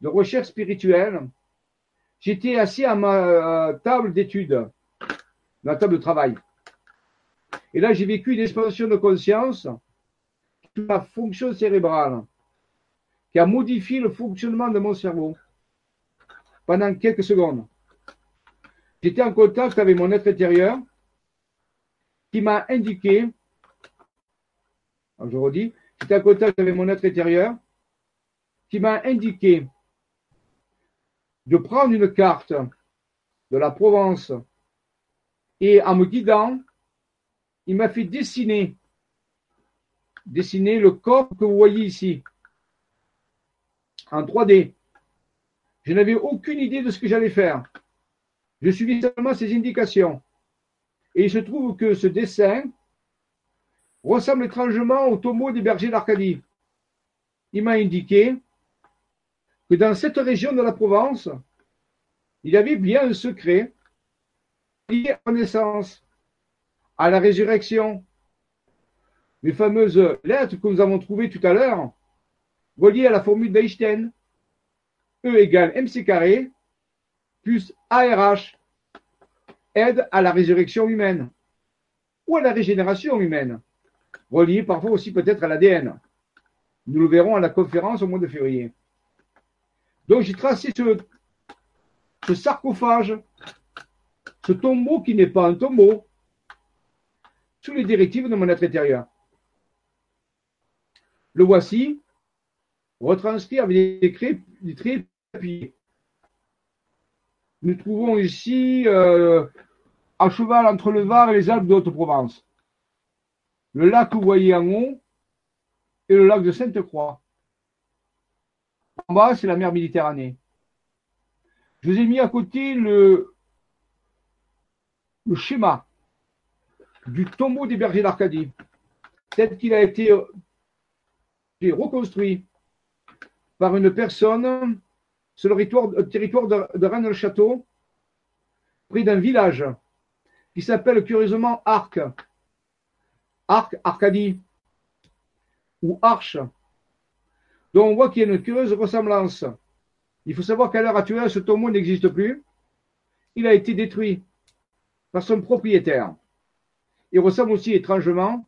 de recherche spirituelle, j'étais assis à ma euh, table d'études, ma table de travail. Et là, j'ai vécu une expansion de conscience sur la fonction cérébrale qui a modifié le fonctionnement de mon cerveau pendant quelques secondes. J'étais en contact avec mon être intérieur qui m'a indiqué, je redis, j'étais en contact avec mon être intérieur qui m'a indiqué de prendre une carte de la Provence et en me guidant, il m'a fait dessiner, dessiner le corps que vous voyez ici en 3D. Je n'avais aucune idée de ce que j'allais faire. Je suivis seulement ses indications. Et il se trouve que ce dessin ressemble étrangement au tombeau des bergers d'Arcadie. Il m'a indiqué que dans cette région de la Provence, il y avait bien un secret lié à la naissance, à la résurrection. Les fameuses lettres que nous avons trouvées tout à l'heure relié à la formule d'Einstein. E égale mc carré plus ARH aide à la résurrection humaine ou à la régénération humaine, relié parfois aussi peut-être à l'ADN. Nous le verrons à la conférence au mois de février. Donc j'ai tracé ce, sarcophage, ce tombeau qui n'est pas un tombeau, sous les directives de mon être intérieur. Le voici, retranscrits avec des traits, des. Nous trouvons ici euh, à cheval entre le Var et les Alpes de Haute-Provence. Le lac que vous voyez en haut et le lac de Sainte-Croix. En bas, c'est la mer Méditerranée. Je vous ai mis à côté le, schéma du tombeau des bergers d'Arcadie, tel qu'il a été reconstruit par une personne sur le territoire de, Rennes-le-Château, près d'un village qui s'appelle curieusement Arc. Arc, Arcadie, ou Arche. Donc on voit qu'il y a une curieuse ressemblance. Il faut savoir qu'à l'heure actuelle, ce tombeau n'existe plus. Il a été détruit par son propriétaire. Il ressemble aussi étrangement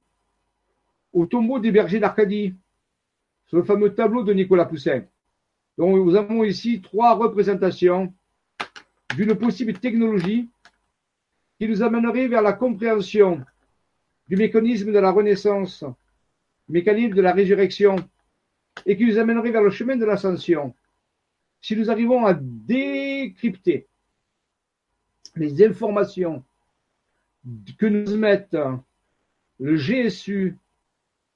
au tombeau des bergers d'Arcadie, sur le fameux tableau de Nicolas Poussin. Donc nous avons ici trois représentations d'une possible technologie qui nous amènerait vers la compréhension du mécanisme de la renaissance, mécanisme de la résurrection, et qui nous amènerait vers le chemin de l'ascension. Si nous arrivons à décrypter les informations que nous mettent le GSU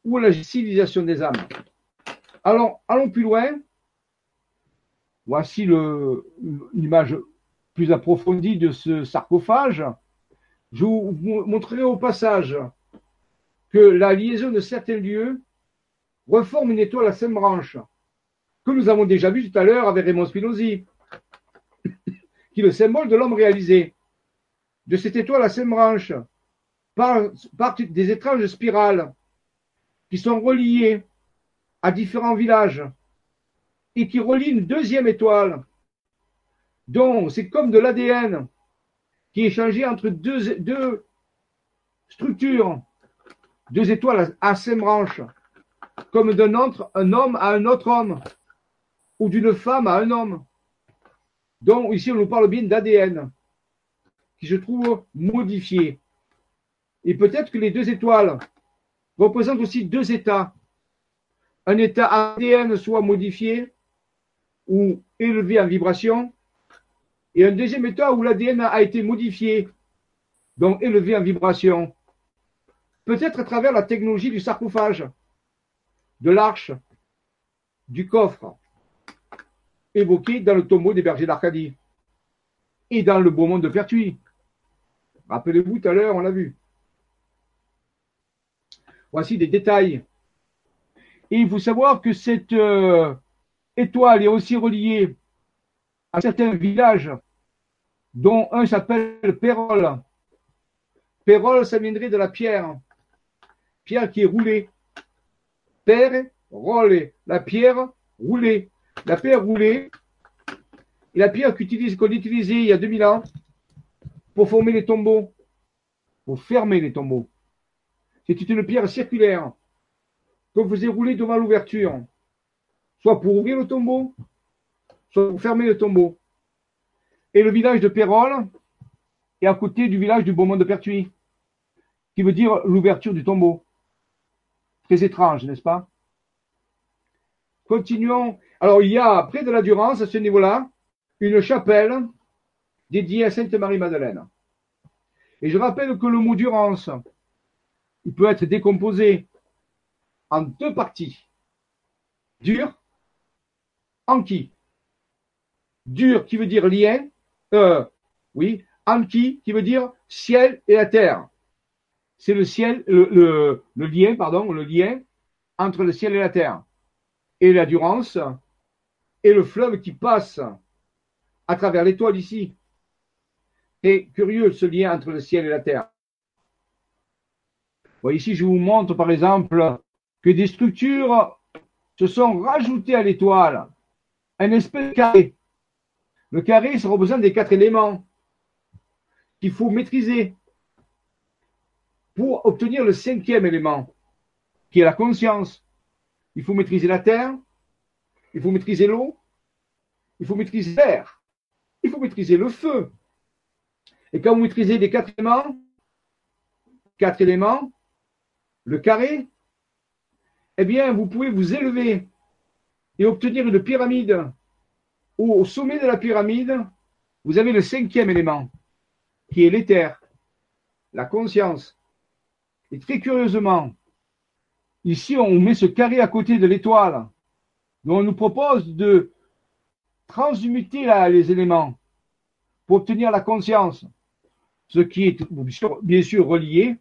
ou la civilisation des âmes. Alors, allons plus loin. Voici l'image plus approfondie de ce sarcophage. Je vous montrerai au passage que la liaison de certains lieux reforme une étoile à cinq branches, que nous avons déjà vu tout à l'heure avec Raymond Spinozzi, qui est le symbole de l'homme réalisé. De cette étoile à cinq branches partent des étranges spirales qui sont reliées à différents villages et qui relient une deuxième étoile. Donc, c'est comme de l'ADN qui est changé entre deux, deux structures, deux étoiles à cinq branches, comme d'un autre, un homme à un autre homme, ou d'une femme à un homme. Donc, ici, on nous parle bien d'ADN, qui se trouve modifié. Et peut-être que les deux étoiles représentent aussi deux états. Un état ADN soit modifié ou élevé en vibration, et un deuxième état où l'ADN a été modifié, donc élevé en vibration. Peut-être à travers la technologie du sarcophage, de l'arche, du coffre, évoqué dans le tombeau des bergers d'Arcadie et dans le beau monde de Pertuis. Rappelez-vous, tout à l'heure, on l'a vu. Voici des détails. Et il faut savoir que cette euh, étoile est aussi reliée à certains villages, dont un s'appelle Pérol. Pérol, ça viendrait de la pierre. Pierre qui est roulée. Roulée. La pierre roulée. La pierre roulée. Et la pierre qu'on utilisait il y a 2000 ans pour former les tombeaux, pour fermer les tombeaux. C'est une pierre circulaire qu'on faisait rouler devant l'ouverture, soit pour ouvrir le tombeau, soit pour fermer le tombeau. Et le village de Pérol est à côté du village du Beaumont de Pertuis, qui veut dire l'ouverture du tombeau. Très étrange, n'est-ce pas? Continuons. Alors, il y a, près de la Durance, à ce niveau-là, une chapelle dédiée à Sainte Marie-Madeleine. Et je rappelle que le mot Durance, il peut être décomposé en deux parties. Dur, anki. Dur qui veut dire lien, euh, oui, anki qui veut dire ciel et la terre. C'est le ciel, le, lien, le lien entre le ciel et la terre. Et la Durance et le fleuve qui passe à travers l'étoile ici. Et curieux ce lien entre le ciel et la terre. ici, je vous montre par exemple que des structures se sont rajoutées à l'étoile. Un espèce de carré. Le carré, ça représente des quatre éléments qu'il faut maîtriser pour obtenir le cinquième élément, qui est la conscience. Il faut maîtriser la terre, il faut maîtriser l'eau, il faut maîtriser l'air, il faut maîtriser le feu. Et quand vous maîtrisez les quatre éléments, quatre éléments, le carré, eh bien, vous pouvez vous élever et obtenir une pyramide où au sommet de la pyramide, vous avez le cinquième élément, qui est l'éther, la conscience. Et très curieusement, ici, on met ce carré à côté de l'étoile, dont on nous propose de transmuter les éléments pour obtenir la conscience, ce qui est bien sûr relié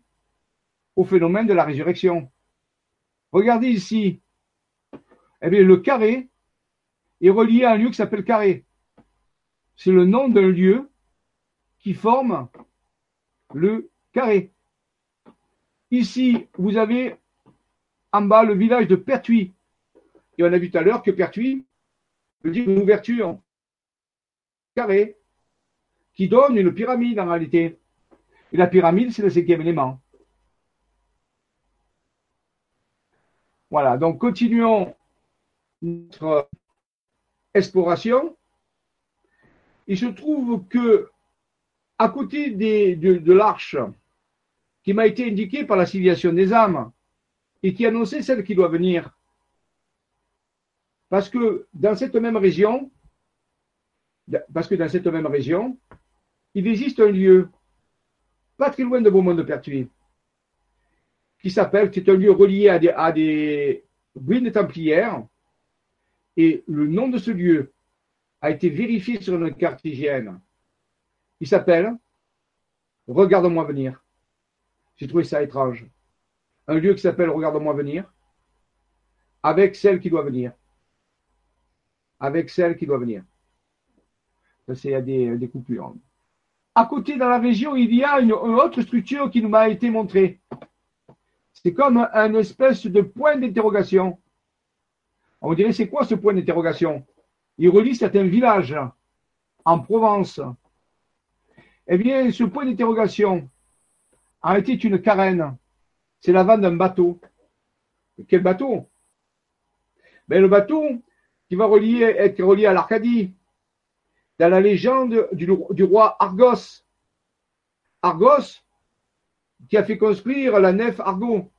au phénomène de la résurrection. Regardez ici, eh bien, le carré est relié à un lieu qui s'appelle carré. C'est le nom d'un lieu qui forme le carré. Ici, vous avez en bas le village de Pertuis. Et on a vu tout à l'heure que Pertuis veut dire une ouverture carré qui donne une pyramide en réalité. Et la pyramide, c'est le cinquième élément. Voilà, donc continuons notre exploration. Il se trouve que, à côté de, l'arche qui m'a été indiquée par la civilisation des âmes et qui annonçait celle qui doit venir, parce que dans cette même région, parce que dans cette même région, il existe un lieu, pas très loin de Beaumont-de-Pertuis, qui s'appelle, c'est un lieu relié à des, à des ruines templières, et le nom de ce lieu a été vérifié sur une carte hygiène. Il s'appelle Regarde-moi venir. J'ai trouvé ça étrange. Un lieu qui s'appelle Regarde-moi venir, avec celle qui doit venir. Avec celle qui doit venir. Ça, c'est des, des coupures. À côté, dans la région, il y a une autre structure qui nous m'a été montrée. C'est comme un espèce de point d'interrogation. On dirait, c'est quoi ce point d'interrogation? Il relie certains villages en Provence. Eh bien, ce point d'interrogation a été une carène. C'est la d'un bateau. Quel bateau? Ben, Le bateau qui va être relié à l'Arcadie, dans la légende du, du roi Argos. Argos, qui a fait construire la nef Argo.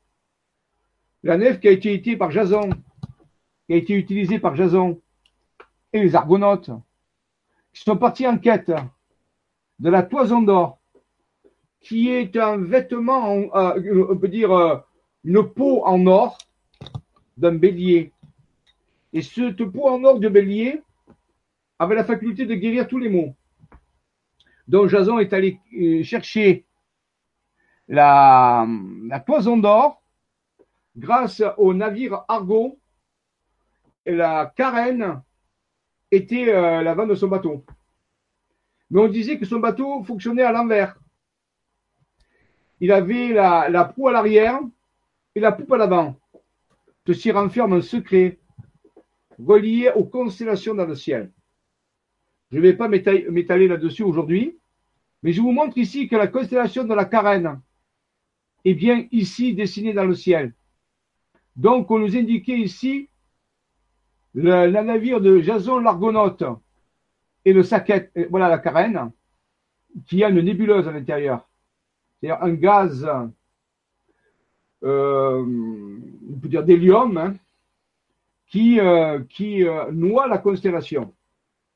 La nef qui a été utilisée par Jason, qui a été utilisée par Jason et les Argonautes, qui sont partis en quête de la toison d'or, qui est un vêtement, euh, on peut dire euh, une peau en or d'un bélier. Et cette peau en or de bélier avait la faculté de guérir tous les maux. Donc Jason est allé euh, chercher la, toison d'or grâce au navire Argo. Et la carène était euh, la vente de son bateau. Mais on disait que son bateau fonctionnait à l'envers. Il avait la, la proue à l'arrière et la poupe à l'avant. Ceci renferme un secret relié aux constellations dans le ciel. Je ne vais pas m'étaler là-dessus aujourd'hui, mais je vous montre ici que la constellation de la carène est bien ici dessinée dans le ciel. Donc, on nous indiquait ici le, navire de Jason l'Argonaute et le saquette, voilà la carène, qui a une nébuleuse à l'intérieur. C'est-à-dire un gaz, euh, on peut dire d'hélium, hein, qui, euh, euh, noie la constellation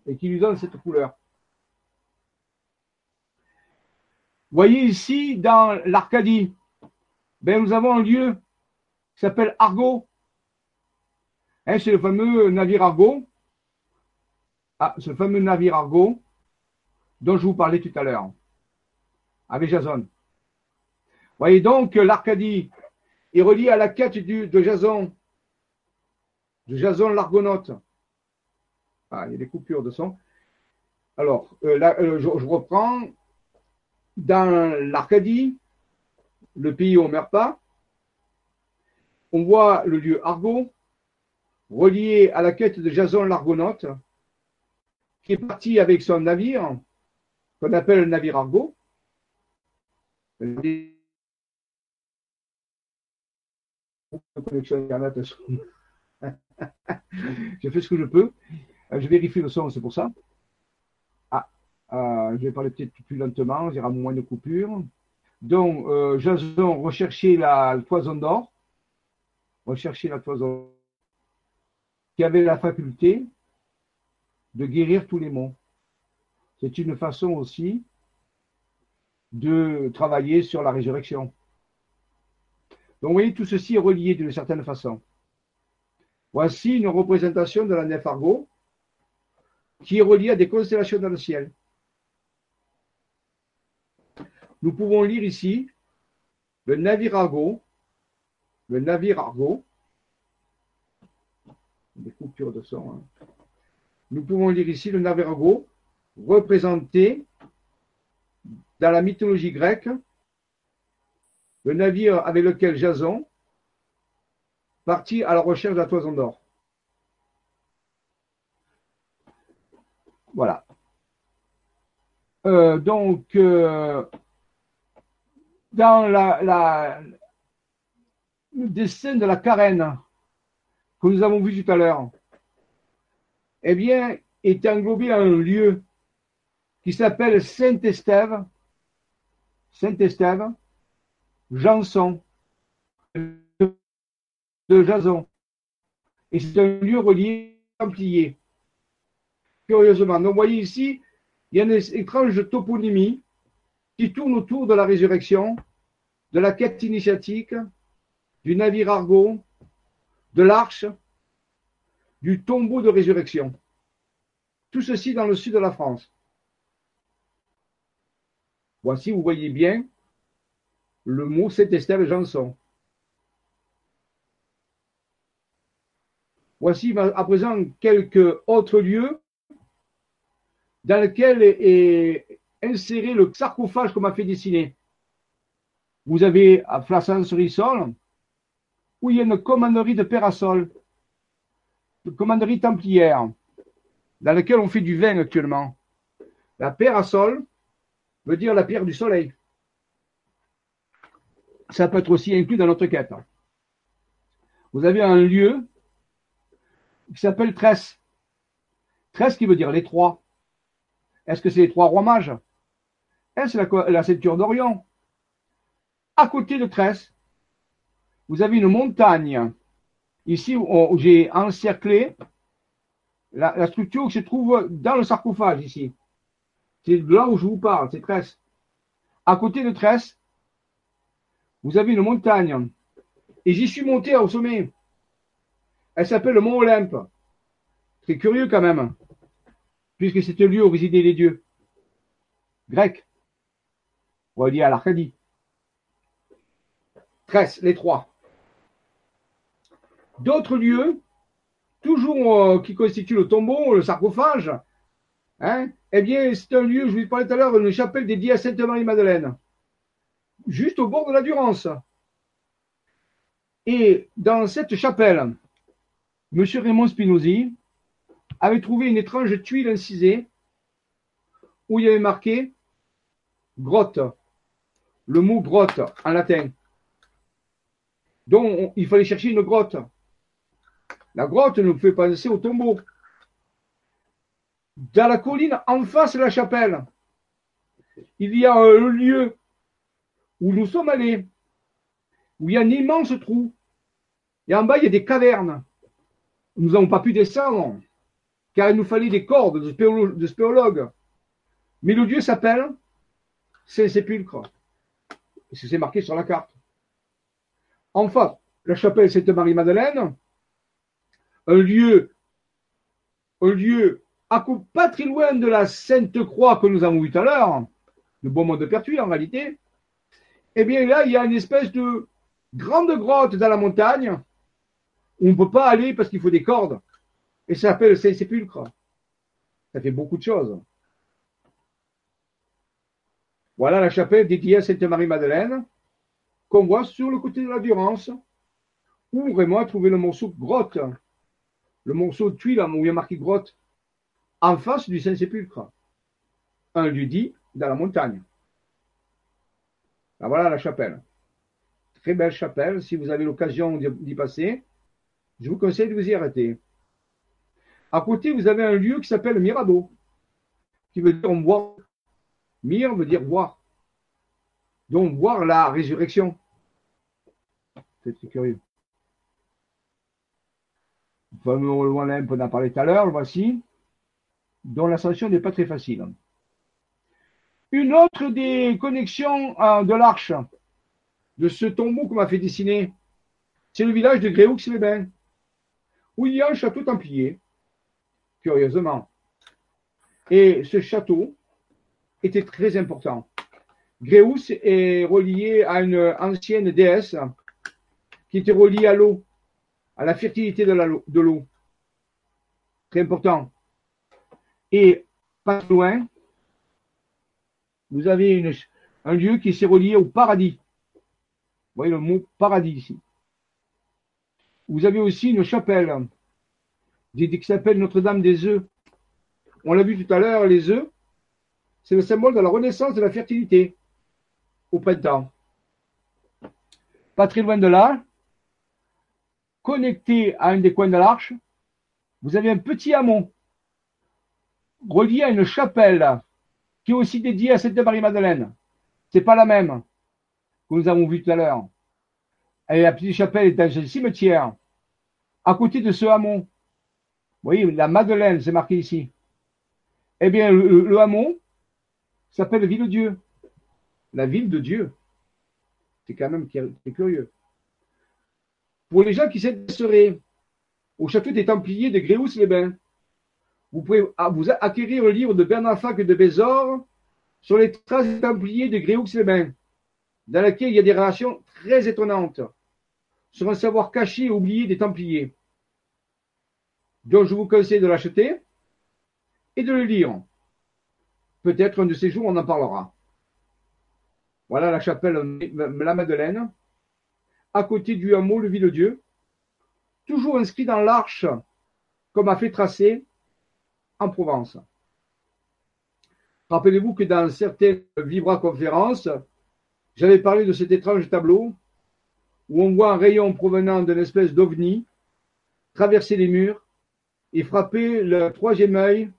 et qui lui donne cette couleur. Vous voyez ici, dans l'Arcadie, ben, nous avons un lieu qui s'appelle Argo. Hein, c'est le fameux navire Argo. Ah, ce fameux navire Argo dont je vous parlais tout à l'heure, avec Jason. Voyez donc l'Arcadie est reliée à la quête de Jason, de Jason l'Argonaute. Ah, il y a des coupures de son. Alors, euh, là, euh, je, reprends. Dans l'Arcadie, le pays où on meurt pas, on voit le lieu Argo, relié à la quête de Jason l'Argonaute, qui est parti avec son navire, qu'on appelle le navire Argo. Je fais ce que je peux. Euh, je vérifie le son, c'est pour ça. Ah, euh, je vais parler peut-être plus lentement, il y aura moins de coupures. Donc, euh, Jason la toison d'or. Rechercher la toison qui avait la faculté de guérir tous les maux. C'est une façon aussi de travailler sur la résurrection. Donc vous voyez, tout ceci est relié d'une certaine façon. Voici une représentation de la nef Argo qui est reliée à des constellations dans le ciel. Nous pouvons lire ici le navire Argo, le navire Argo, des coupures de. Hein. Nous pouvons lire ici le navire Argo représenté dans la mythologie grecque, le navire avec lequel Jason partit à la recherche de la toison d'or. Voilà. Euh, donc, euh, dans la, la, le dessin de la carène que nous avons vu tout à l'heure, eh bien, est englobé un lieu qui s'appelle Saint-Estève, Saint-Estève, Janson, de Jason. Et c'est un lieu relié Templier. Curieusement. Donc, vous voyez ici, il y a une étrange toponymie qui tourne autour de la résurrection, de la quête initiatique, du navire Argo, de l'arche, du tombeau de résurrection. Tout ceci dans le sud de la France. Voici, vous voyez bien le mot Saint-Estève Janson. Voici à présent quelques autres lieux dans lesquels est inséré le sarcophage qu'on m'a fait dessiner. Vous avez à Flassan-sur-Issol, où il y a une commanderie de Pérasol, une commanderie templière, dans laquelle on fait du vin actuellement. La Pérasol veut dire la pierre du soleil. Ça peut être aussi inclus dans notre quête. Vous avez un lieu qui s'appelle Tresse. Tresse qui veut dire les trois. Est-ce que c'est les trois rois mages? Est-ce la, ceinture d'Orion À côté de Tresse, vous avez une montagne. Ici, j'ai encerclé la, structure qui se trouve dans le sarcophage ici. C'est là où je vous parle, c'est Tresse. À côté de Tresse, vous avez une montagne. Et j'y suis monté au sommet. Elle s'appelle le Mont Olympe. C'est curieux quand même, puisque c'est le lieu où résidaient les dieux grecs, reliés à l'Arcadie. Tresse, les trois. D'autres lieux, toujours euh, qui constituent le tombeau, le sarcophage, hein, eh bien, c'est un lieu, je vous parlais tout à l'heure, une chapelle dédiée à Sainte Marie-Madeleine, juste au bord de la Durance. Et dans cette chapelle, M. Raymond Spinozzi avait trouvé une étrange tuile incisée où il y avait marqué grotte, le mot grotte en latin. Donc il fallait chercher une grotte. La grotte nous fait penser au tombeau. Dans la colline en face de la chapelle, il y a un lieu où nous sommes allés, où il y a un immense trou. Et en bas, il y a des cavernes nous n'avons pas pu descendre, car il nous fallait des cordes de, spéologues. Mais le Dieu s'appelle Saint-Sépulcre. C'est marqué sur la carte. Enfin, la chapelle Sainte-Marie-Madeleine, un lieu, un lieu pas très loin de la Sainte Croix que nous avons vu tout à l'heure, le Beaumont de Pertuis en réalité, eh bien là, il y a une espèce de grande grotte dans la montagne on ne peut pas aller parce qu'il faut des cordes. Et ça s'appelle Saint-Sépulcre. Ça fait beaucoup de choses. Voilà la chapelle dédiée à Sainte-Marie-Madeleine, qu'on voit sur le côté de la Durance, où vraiment a trouvé le morceau grotte, le morceau de tuile où il y a marqué grotte, en face du Saint-Sépulcre. Un lieu dit dans la montagne. Ah, voilà la chapelle. Très belle chapelle, si vous avez l'occasion d'y passer je vous conseille de vous y arrêter. À côté, vous avez un lieu qui s'appelle Mirado, qui veut dire voir. Mir veut dire voir. Donc, voir la résurrection. C'est curieux. le fameux Olympe, on en a parlé tout à l'heure, voici, dont l'ascension n'est pas très facile. Une autre des connexions euh, de l'arche, de ce tombeau qu'on m'a fait dessiner, c'est le village de Gréoux-les-Bains, où il y a un château templier, curieusement. Et ce château était très important. Gréus est relié à une ancienne déesse qui était reliée à l'eau, à la fertilité de l'eau. Très important. Et pas loin, vous avez un lieu qui s'est relié au paradis. Vous voyez le mot paradis ici. Vous avez aussi une chapelle qui s'appelle Notre-Dame des œufs. On l'a vu tout à l'heure, les œufs, c'est le symbole de la renaissance de la fertilité au printemps. Pas très loin de là, connecté à un des coins de l'arche, vous avez un petit hameau relié à une chapelle qui est aussi dédiée à Sainte Marie-Madeleine. C'est pas la même que nous avons vu tout à l'heure. Et la petite chapelle est dans un cimetière, à côté de ce hameau. Vous voyez, la Madeleine, c'est marqué ici. Eh bien, le, hameau s'appelle Ville de Dieu. La ville de Dieu. C'est quand même curieux. Pour les gens qui s'intéresseraient au château des Templiers de Gréoux-les-Bains, vous pouvez vous acquérir le livre de Bernard Fac de Bézor sur les traces des Templiers de Gréoux-les-Bains, dans lequel il y a des relations très étonnantes sur un savoir caché et oublié des Templiers. Donc je vous conseille de l'acheter et de le lire. Peut-être un de ces jours on en parlera. Voilà la chapelle La Madeleine à côté du hameau le Ville-Dieu, toujours inscrit dans l'arche, comme a fait tracer en Provence. Rappelez-vous que dans certaines vibra-conférences, j'avais parlé de cet étrange tableau où on voit un rayon provenant d'une espèce d'ovni traverser les murs et frapper le troisième œil,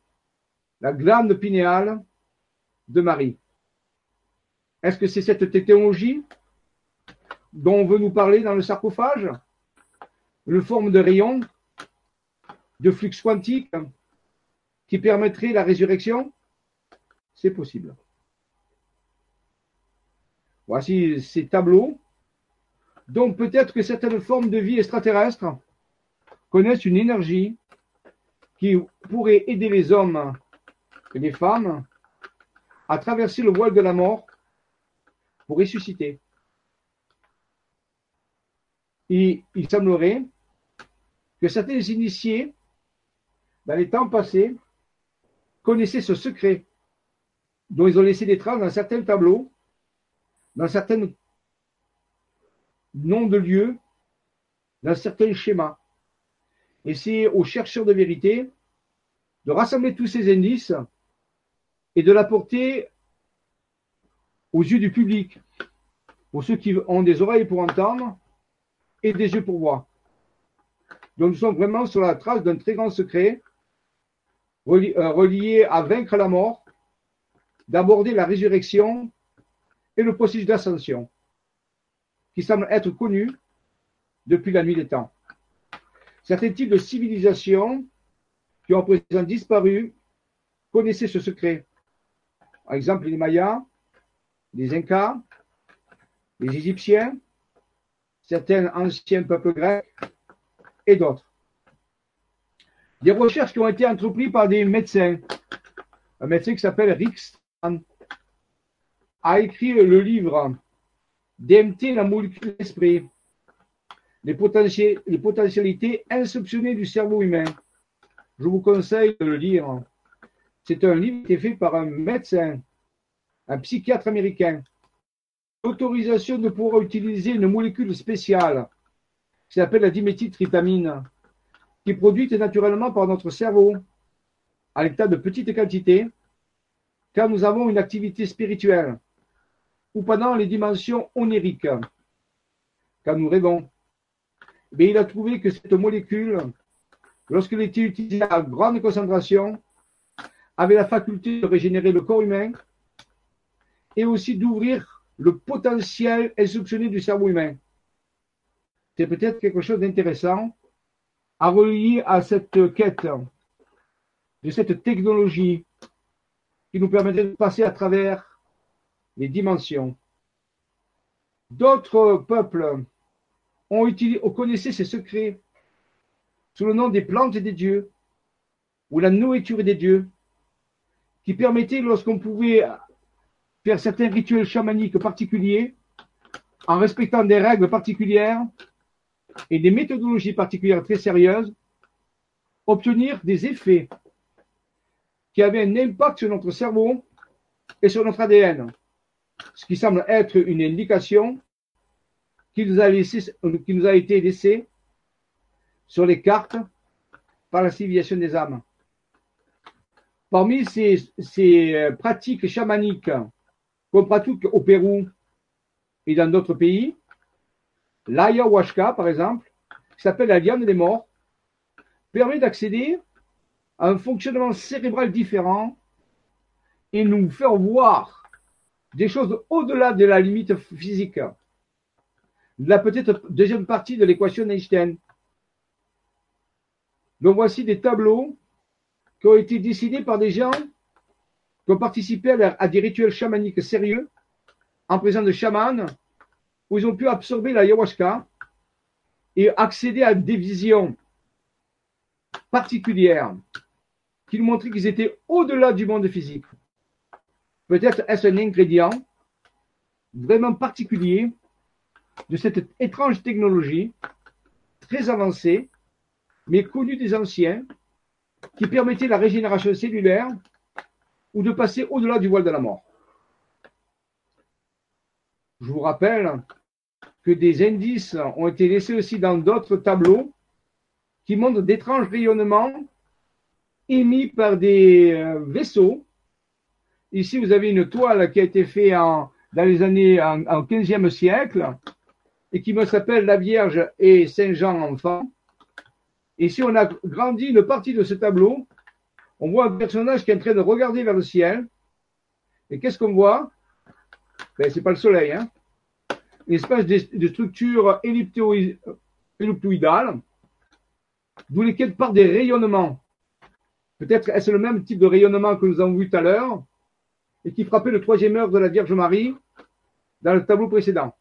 la glande pinéale de Marie. Est-ce que c'est cette technologie dont on veut nous parler dans le sarcophage, une forme de rayon, de flux quantique qui permettrait la résurrection, c'est possible. Voici ces tableaux. Donc peut-être que certaines formes de vie extraterrestres connaissent une énergie qui pourrait aider les hommes et les femmes à traverser le voile de la mort pour ressusciter il semblerait que certains initiés, dans les temps passés, connaissaient ce secret dont ils ont laissé des traces dans certains tableaux, dans certains noms de lieux, dans certains schémas. Et c'est aux chercheurs de vérité de rassembler tous ces indices et de l'apporter aux yeux du public, pour ceux qui ont des oreilles pour entendre et des yeux pour voir. Donc nous sommes vraiment sur la trace d'un très grand secret relié à vaincre la mort, d'aborder la résurrection et le processus d'ascension, qui semble être connu depuis la nuit des temps. Certains types de civilisations qui ont présent disparu connaissaient ce secret. Par exemple, les Mayas, les Incas, les Égyptiens, certains anciens peuples grecs et d'autres. Des recherches qui ont été entreprises par des médecins. Un médecin qui s'appelle Rick Strand a écrit le livre DMT, la molécule d'esprit, les, les potentialités insoupçonnées du cerveau humain. Je vous conseille de le lire. C'est un livre qui est fait par un médecin, un psychiatre américain l'autorisation de pouvoir utiliser une molécule spéciale qui s'appelle la diméthyltryptamine, qui est produite naturellement par notre cerveau à l'état de petite quantité, quand nous avons une activité spirituelle ou pendant les dimensions onériques, quand nous rêvons. Mais il a trouvé que cette molécule, lorsqu'elle était utilisée à grande concentration, avait la faculté de régénérer le corps humain et aussi d'ouvrir le potentiel insoupçonné du cerveau humain. C'est peut-être quelque chose d'intéressant à relier à cette quête de cette technologie qui nous permettait de passer à travers les dimensions. D'autres peuples ont ces secrets sous le nom des plantes des dieux ou la nourriture des dieux, qui permettaient, lorsqu'on pouvait faire certains rituels chamaniques particuliers, en respectant des règles particulières et des méthodologies particulières très sérieuses, obtenir des effets qui avaient un impact sur notre cerveau et sur notre ADN, ce qui semble être une indication qui nous a, qui nous a été laissée sur les cartes par la civilisation des âmes. Parmi ces, ces euh, pratiques chamaniques qu'on pratique au Pérou et dans d'autres pays, l'ayahuasca, par exemple, qui s'appelle la liane des morts, permet d'accéder à un fonctionnement cérébral différent et nous faire voir des choses au-delà de la limite physique. La peut-être deuxième partie de l'équation d'Einstein. Donc voici des tableaux qui ont été décidés par des gens qui ont participé à, des rituels chamaniques sérieux en présence de chamans où ils ont pu absorber l'ayahuasca et accéder à des visions particulières qui nous montraient qu'ils étaient au-delà du monde physique. Peut-être est-ce un ingrédient vraiment particulier de cette étrange technologie très avancée, mais connue des anciens, qui permettait la régénération cellulaire ou de passer au-delà du voile de la mort. Je vous rappelle que des indices ont été laissés aussi dans d'autres tableaux qui montrent d'étranges rayonnements émis par des euh, vaisseaux. Ici, vous avez une toile qui a été faite dans les années en, en 15e siècle et qui me s'appelle La Vierge et Saint Jean enfant. Et si on a grandi une partie de ce tableau, on voit un personnage qui est en train de regarder vers le ciel. Et qu'est-ce qu'on voit? Ben, C'est pas le soleil, hein Une espèce de, structure elliptoïdale, d'où lesquelles partent des rayonnements. Peut-être est-ce le même type de rayonnement que nous avons vu tout à l'heure et qui frappait le troisième heure de la Vierge Marie dans le tableau précédent.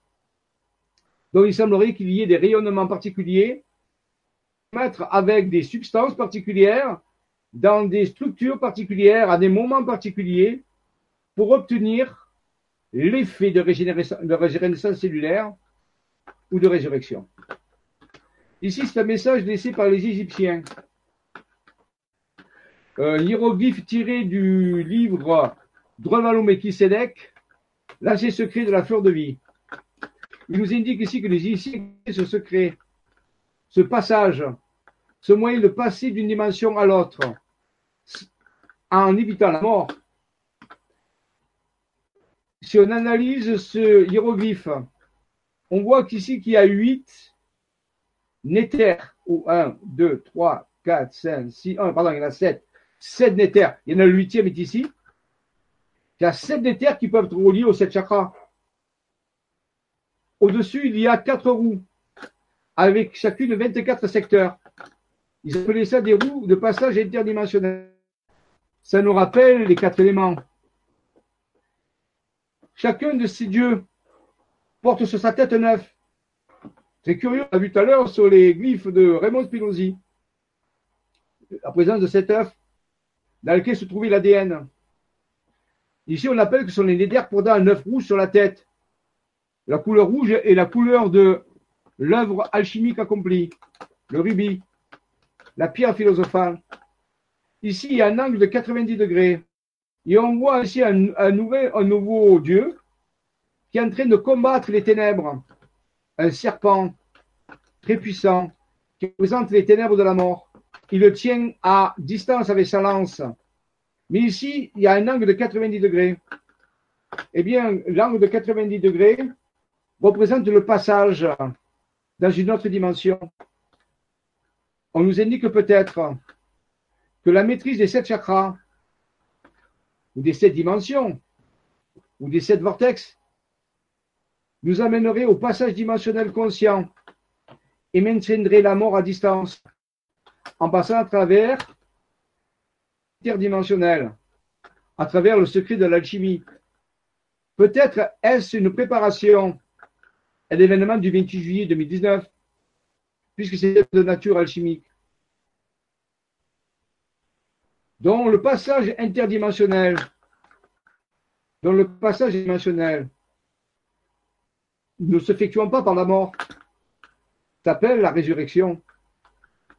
Donc il semblerait qu'il y ait des rayonnements particuliers mettre avec des substances particulières dans des structures particulières à des moments particuliers pour obtenir l'effet de régénération, de régénération cellulaire ou de résurrection. Ici, c'est un message laissé par les Égyptiens. Un hiéroglyphe tiré du livre Drevalomekisedek, l'ancien secret de la fleur de vie. Il nous indique ici que les Égyptiens, ce secret, ce passage ce moyen de passer d'une dimension à l'autre en évitant la mort. Si on analyse ce hiéroglyphe, on voit qu'ici qu'il y a huit néthers, ou 1, 2, 3, 4, 5, 6, 1, pardon, il y en a sept. Sept néthers. Il y en a le huitième est ici. Il y a sept néthers qui peuvent être reliés aux sept chakras. Au-dessus, il y a quatre roues, avec chacune 24 secteurs. Ils appelaient ça des roues de passage interdimensionnel. Ça nous rappelle les quatre éléments. Chacun de ces dieux porte sur sa tête un œuf. C'est curieux, on a vu tout à l'heure sur les glyphes de Raymond Spinozzi, la présence de cet œuf dans lequel se trouvait l'ADN. Ici, on appelle que ce sont les pour un œuf rouge sur la tête. La couleur rouge est la couleur de l'œuvre alchimique accomplie, le rubis la pierre philosophale. Ici, il y a un angle de 90 degrés. Et on voit ici un, un, nouveau Dieu qui est en train de combattre les ténèbres. Un serpent très puissant qui représente les ténèbres de la mort. Il le tient à distance avec sa lance. Mais ici, il y a un angle de 90 degrés. Eh bien, l'angle de 90 degrés représente le passage dans une autre dimension on nous indique peut-être que la maîtrise des sept chakras, ou des sept dimensions, ou des sept vortex, nous amènerait au passage dimensionnel conscient et maintiendrait la mort à distance en passant à travers interdimensionnel, à travers le secret de l'alchimie. Peut-être est-ce une préparation à l'événement du 28 juillet 2019, puisque c'est de nature alchimique. Donc le passage interdimensionnel, dans le passage dimensionnel, ne s'effectuant pas par la mort, s'appelle la résurrection,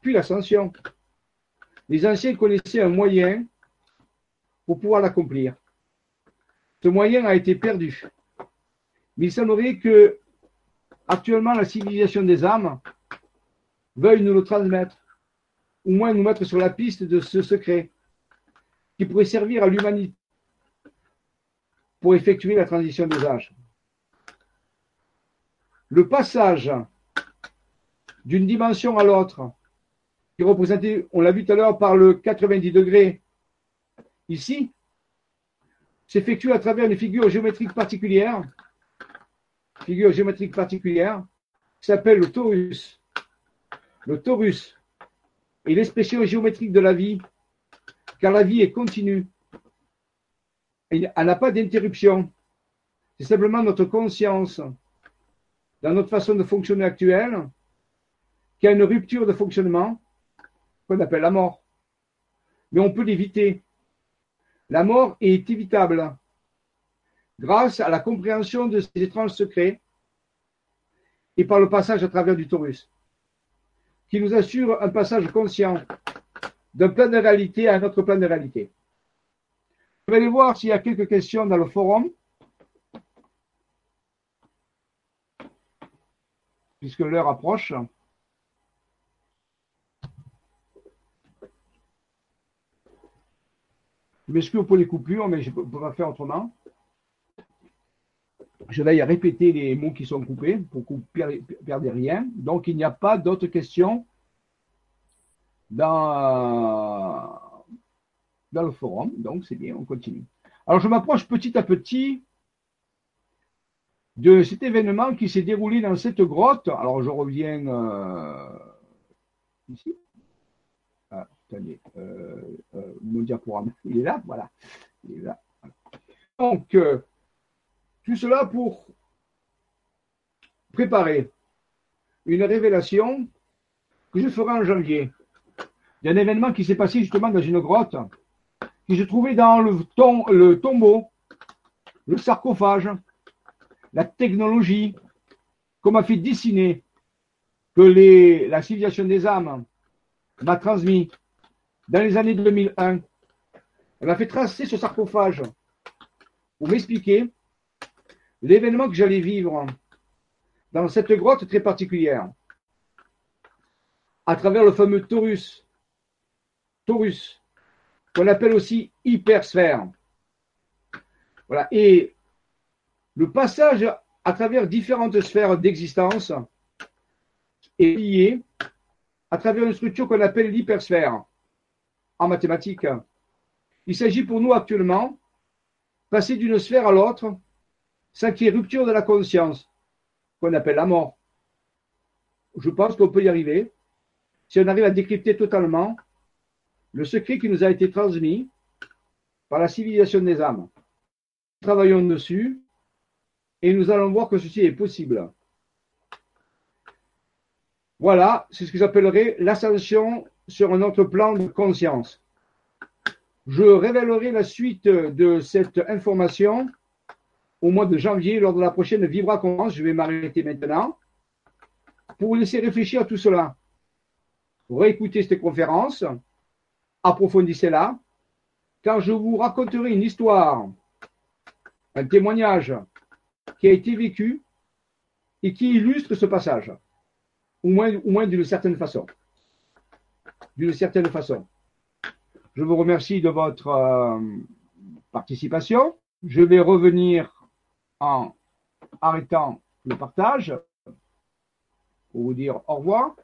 puis l'ascension. Les anciens connaissaient un moyen pour pouvoir l'accomplir. Ce moyen a été perdu. Mais il semblerait que actuellement la civilisation des âmes veuille nous le transmettre, au moins nous mettre sur la piste de ce secret qui pourrait servir à l'humanité pour effectuer la transition des âges. Le passage d'une dimension à l'autre, qui est représenté, on l'a vu tout à l'heure, par le 90 degrés, ici, s'effectue à travers une figure géométrique particulière, figure géométrique particulière, qui s'appelle le torus. Le torus est l'expression géométrique de la vie, car la vie est continue. Elle n'a pas d'interruption. C'est simplement notre conscience, dans notre façon de fonctionner actuelle, qui a une rupture de fonctionnement qu'on appelle la mort. Mais on peut l'éviter. La mort est évitable grâce à la compréhension de ces étranges secrets et par le passage à travers du taurus, qui nous assure un passage conscient d'un plan de réalité à un autre plan de réalité. Je vais aller voir s'il y a quelques questions dans le forum. Puisque l'heure approche. Je m'excuse pour les coupures, mais je ne peux pas faire autrement. Je vais répéter les mots qui sont coupés pour que vous ne perdez rien. Donc, il n'y a pas d'autres questions dans, le forum. Donc, c'est bien, on continue. Alors, je m'approche petit à petit de cet événement qui s'est déroulé dans cette grotte. Alors, je reviens euh, ici. Ah, attendez, euh, euh, mon diaporama, il est là, voilà. Il est là. Donc, tout cela pour préparer une révélation que je ferai en janvier d'un événement qui s'est passé justement dans une grotte qui se trouvait dans le, tombeau, le sarcophage, la technologie, qu'on m'a fait dessiner, que la civilisation des âmes m'a transmis dans les années 2001. Elle m'a fait tracer ce sarcophage pour m'expliquer l'événement que j'allais vivre dans cette grotte très particulière, à travers le fameux Taurus, Taurus, qu'on appelle aussi hypersphère. Voilà. Et le passage à travers différentes sphères d'existence est lié à travers une structure qu'on appelle l'hypersphère en mathématiques. Il s'agit pour nous actuellement passer d'une sphère à l'autre ça qui est rupture de la conscience, qu'on appelle la mort. Je pense qu'on peut y arriver si on arrive à décrypter totalement le secret qui nous a été transmis par la civilisation des âmes. Travaillons dessus et nous allons voir que ceci est possible. Voilà, c'est ce que j'appellerais l'ascension sur un autre plan de conscience. Je révélerai la suite de cette information au mois de janvier lors de la prochaine Vibra Conférence. Je vais m'arrêter maintenant pour vous laisser réfléchir à tout cela. Réécoutez cette conférence, approfondissez-la, car je vous raconterai une histoire, un témoignage qui a été vécu et qui illustre ce passage, au moins, d'une certaine façon. D'une certaine façon. Je vous remercie de votre euh, participation. Je vais revenir en arrêtant le partage pour vous dire au revoir.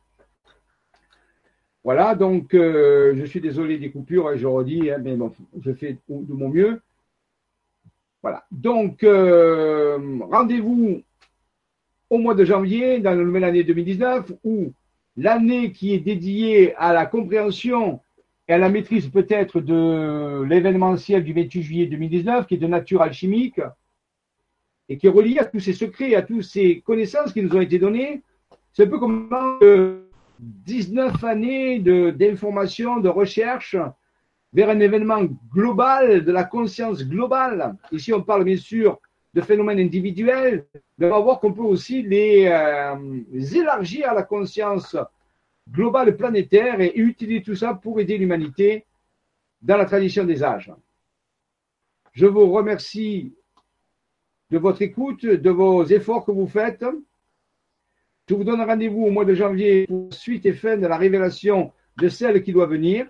Voilà, donc euh, je suis désolé des coupures, je redis, hein, mais bon, je fais de mon mieux. Voilà, donc euh, rendez-vous au mois de janvier, dans la nouvelle année 2019, où l'année qui est dédiée à la compréhension et à la maîtrise peut-être de l'événementiel du 28 juillet 2019, qui est de nature alchimique, et qui est relié à tous ces secrets, à toutes ces connaissances qui nous ont été données. C'est un peu comme 19 années d'information, de, recherche vers un événement global, de la conscience globale. Ici, on parle bien sûr de phénomènes individuels, mais on va voir qu'on peut aussi les, euh, les, élargir à la conscience globale planétaire et utiliser tout ça pour aider l'humanité dans la tradition des âges. Je vous remercie de votre écoute, de vos efforts que vous faites. Je vous donne rendez-vous au mois de janvier pour suite et fin de la révélation de celle qui doit venir.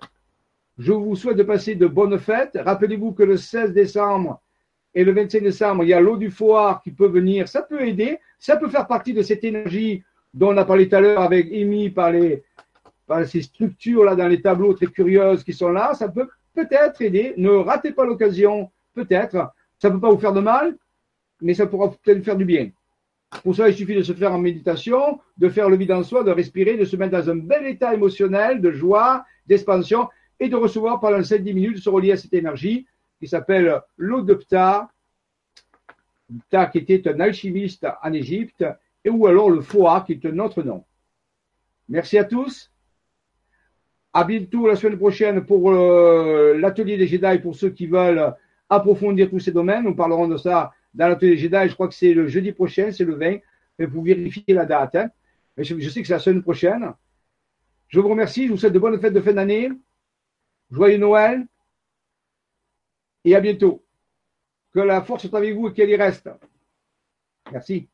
Je vous souhaite de passer de bonnes fêtes. Rappelez-vous que le 16 décembre et le 25 décembre, il y a l'eau du foire qui peut venir. Ça peut aider. Ça peut faire partie de cette énergie dont on a parlé tout à l'heure avec émis par, par ces structures-là dans les tableaux très curieuses qui sont là. Ça peut peut-être aider. Ne ratez pas l'occasion. Peut-être. Ça ne peut pas vous faire de mal, mais ça pourra peut-être faire du bien. Pour ça, il suffit de se faire en méditation, de faire le vide en soi, de respirer, de se mettre dans un bel état émotionnel, de joie, d'expansion, et de recevoir pendant 5-10 minutes, de se relier à cette énergie qui s'appelle l'eau de Ptah, Ptah qui était un alchimiste en Égypte, et ou alors le Foa qui est un autre nom. Merci à tous. À bientôt la semaine prochaine pour euh, l'atelier des Jedi pour ceux qui veulent approfondir tous ces domaines. Nous parlerons de ça dans l'atelier Jedi, je crois que c'est le jeudi prochain, c'est le 20, mais vous vérifiez la date. Hein. Je, je, sais que c'est la semaine prochaine. Je vous remercie, je vous souhaite de bonnes fêtes de fin d'année, joyeux Noël, et à bientôt. Que la force soit avec vous et qu'elle y reste. Merci.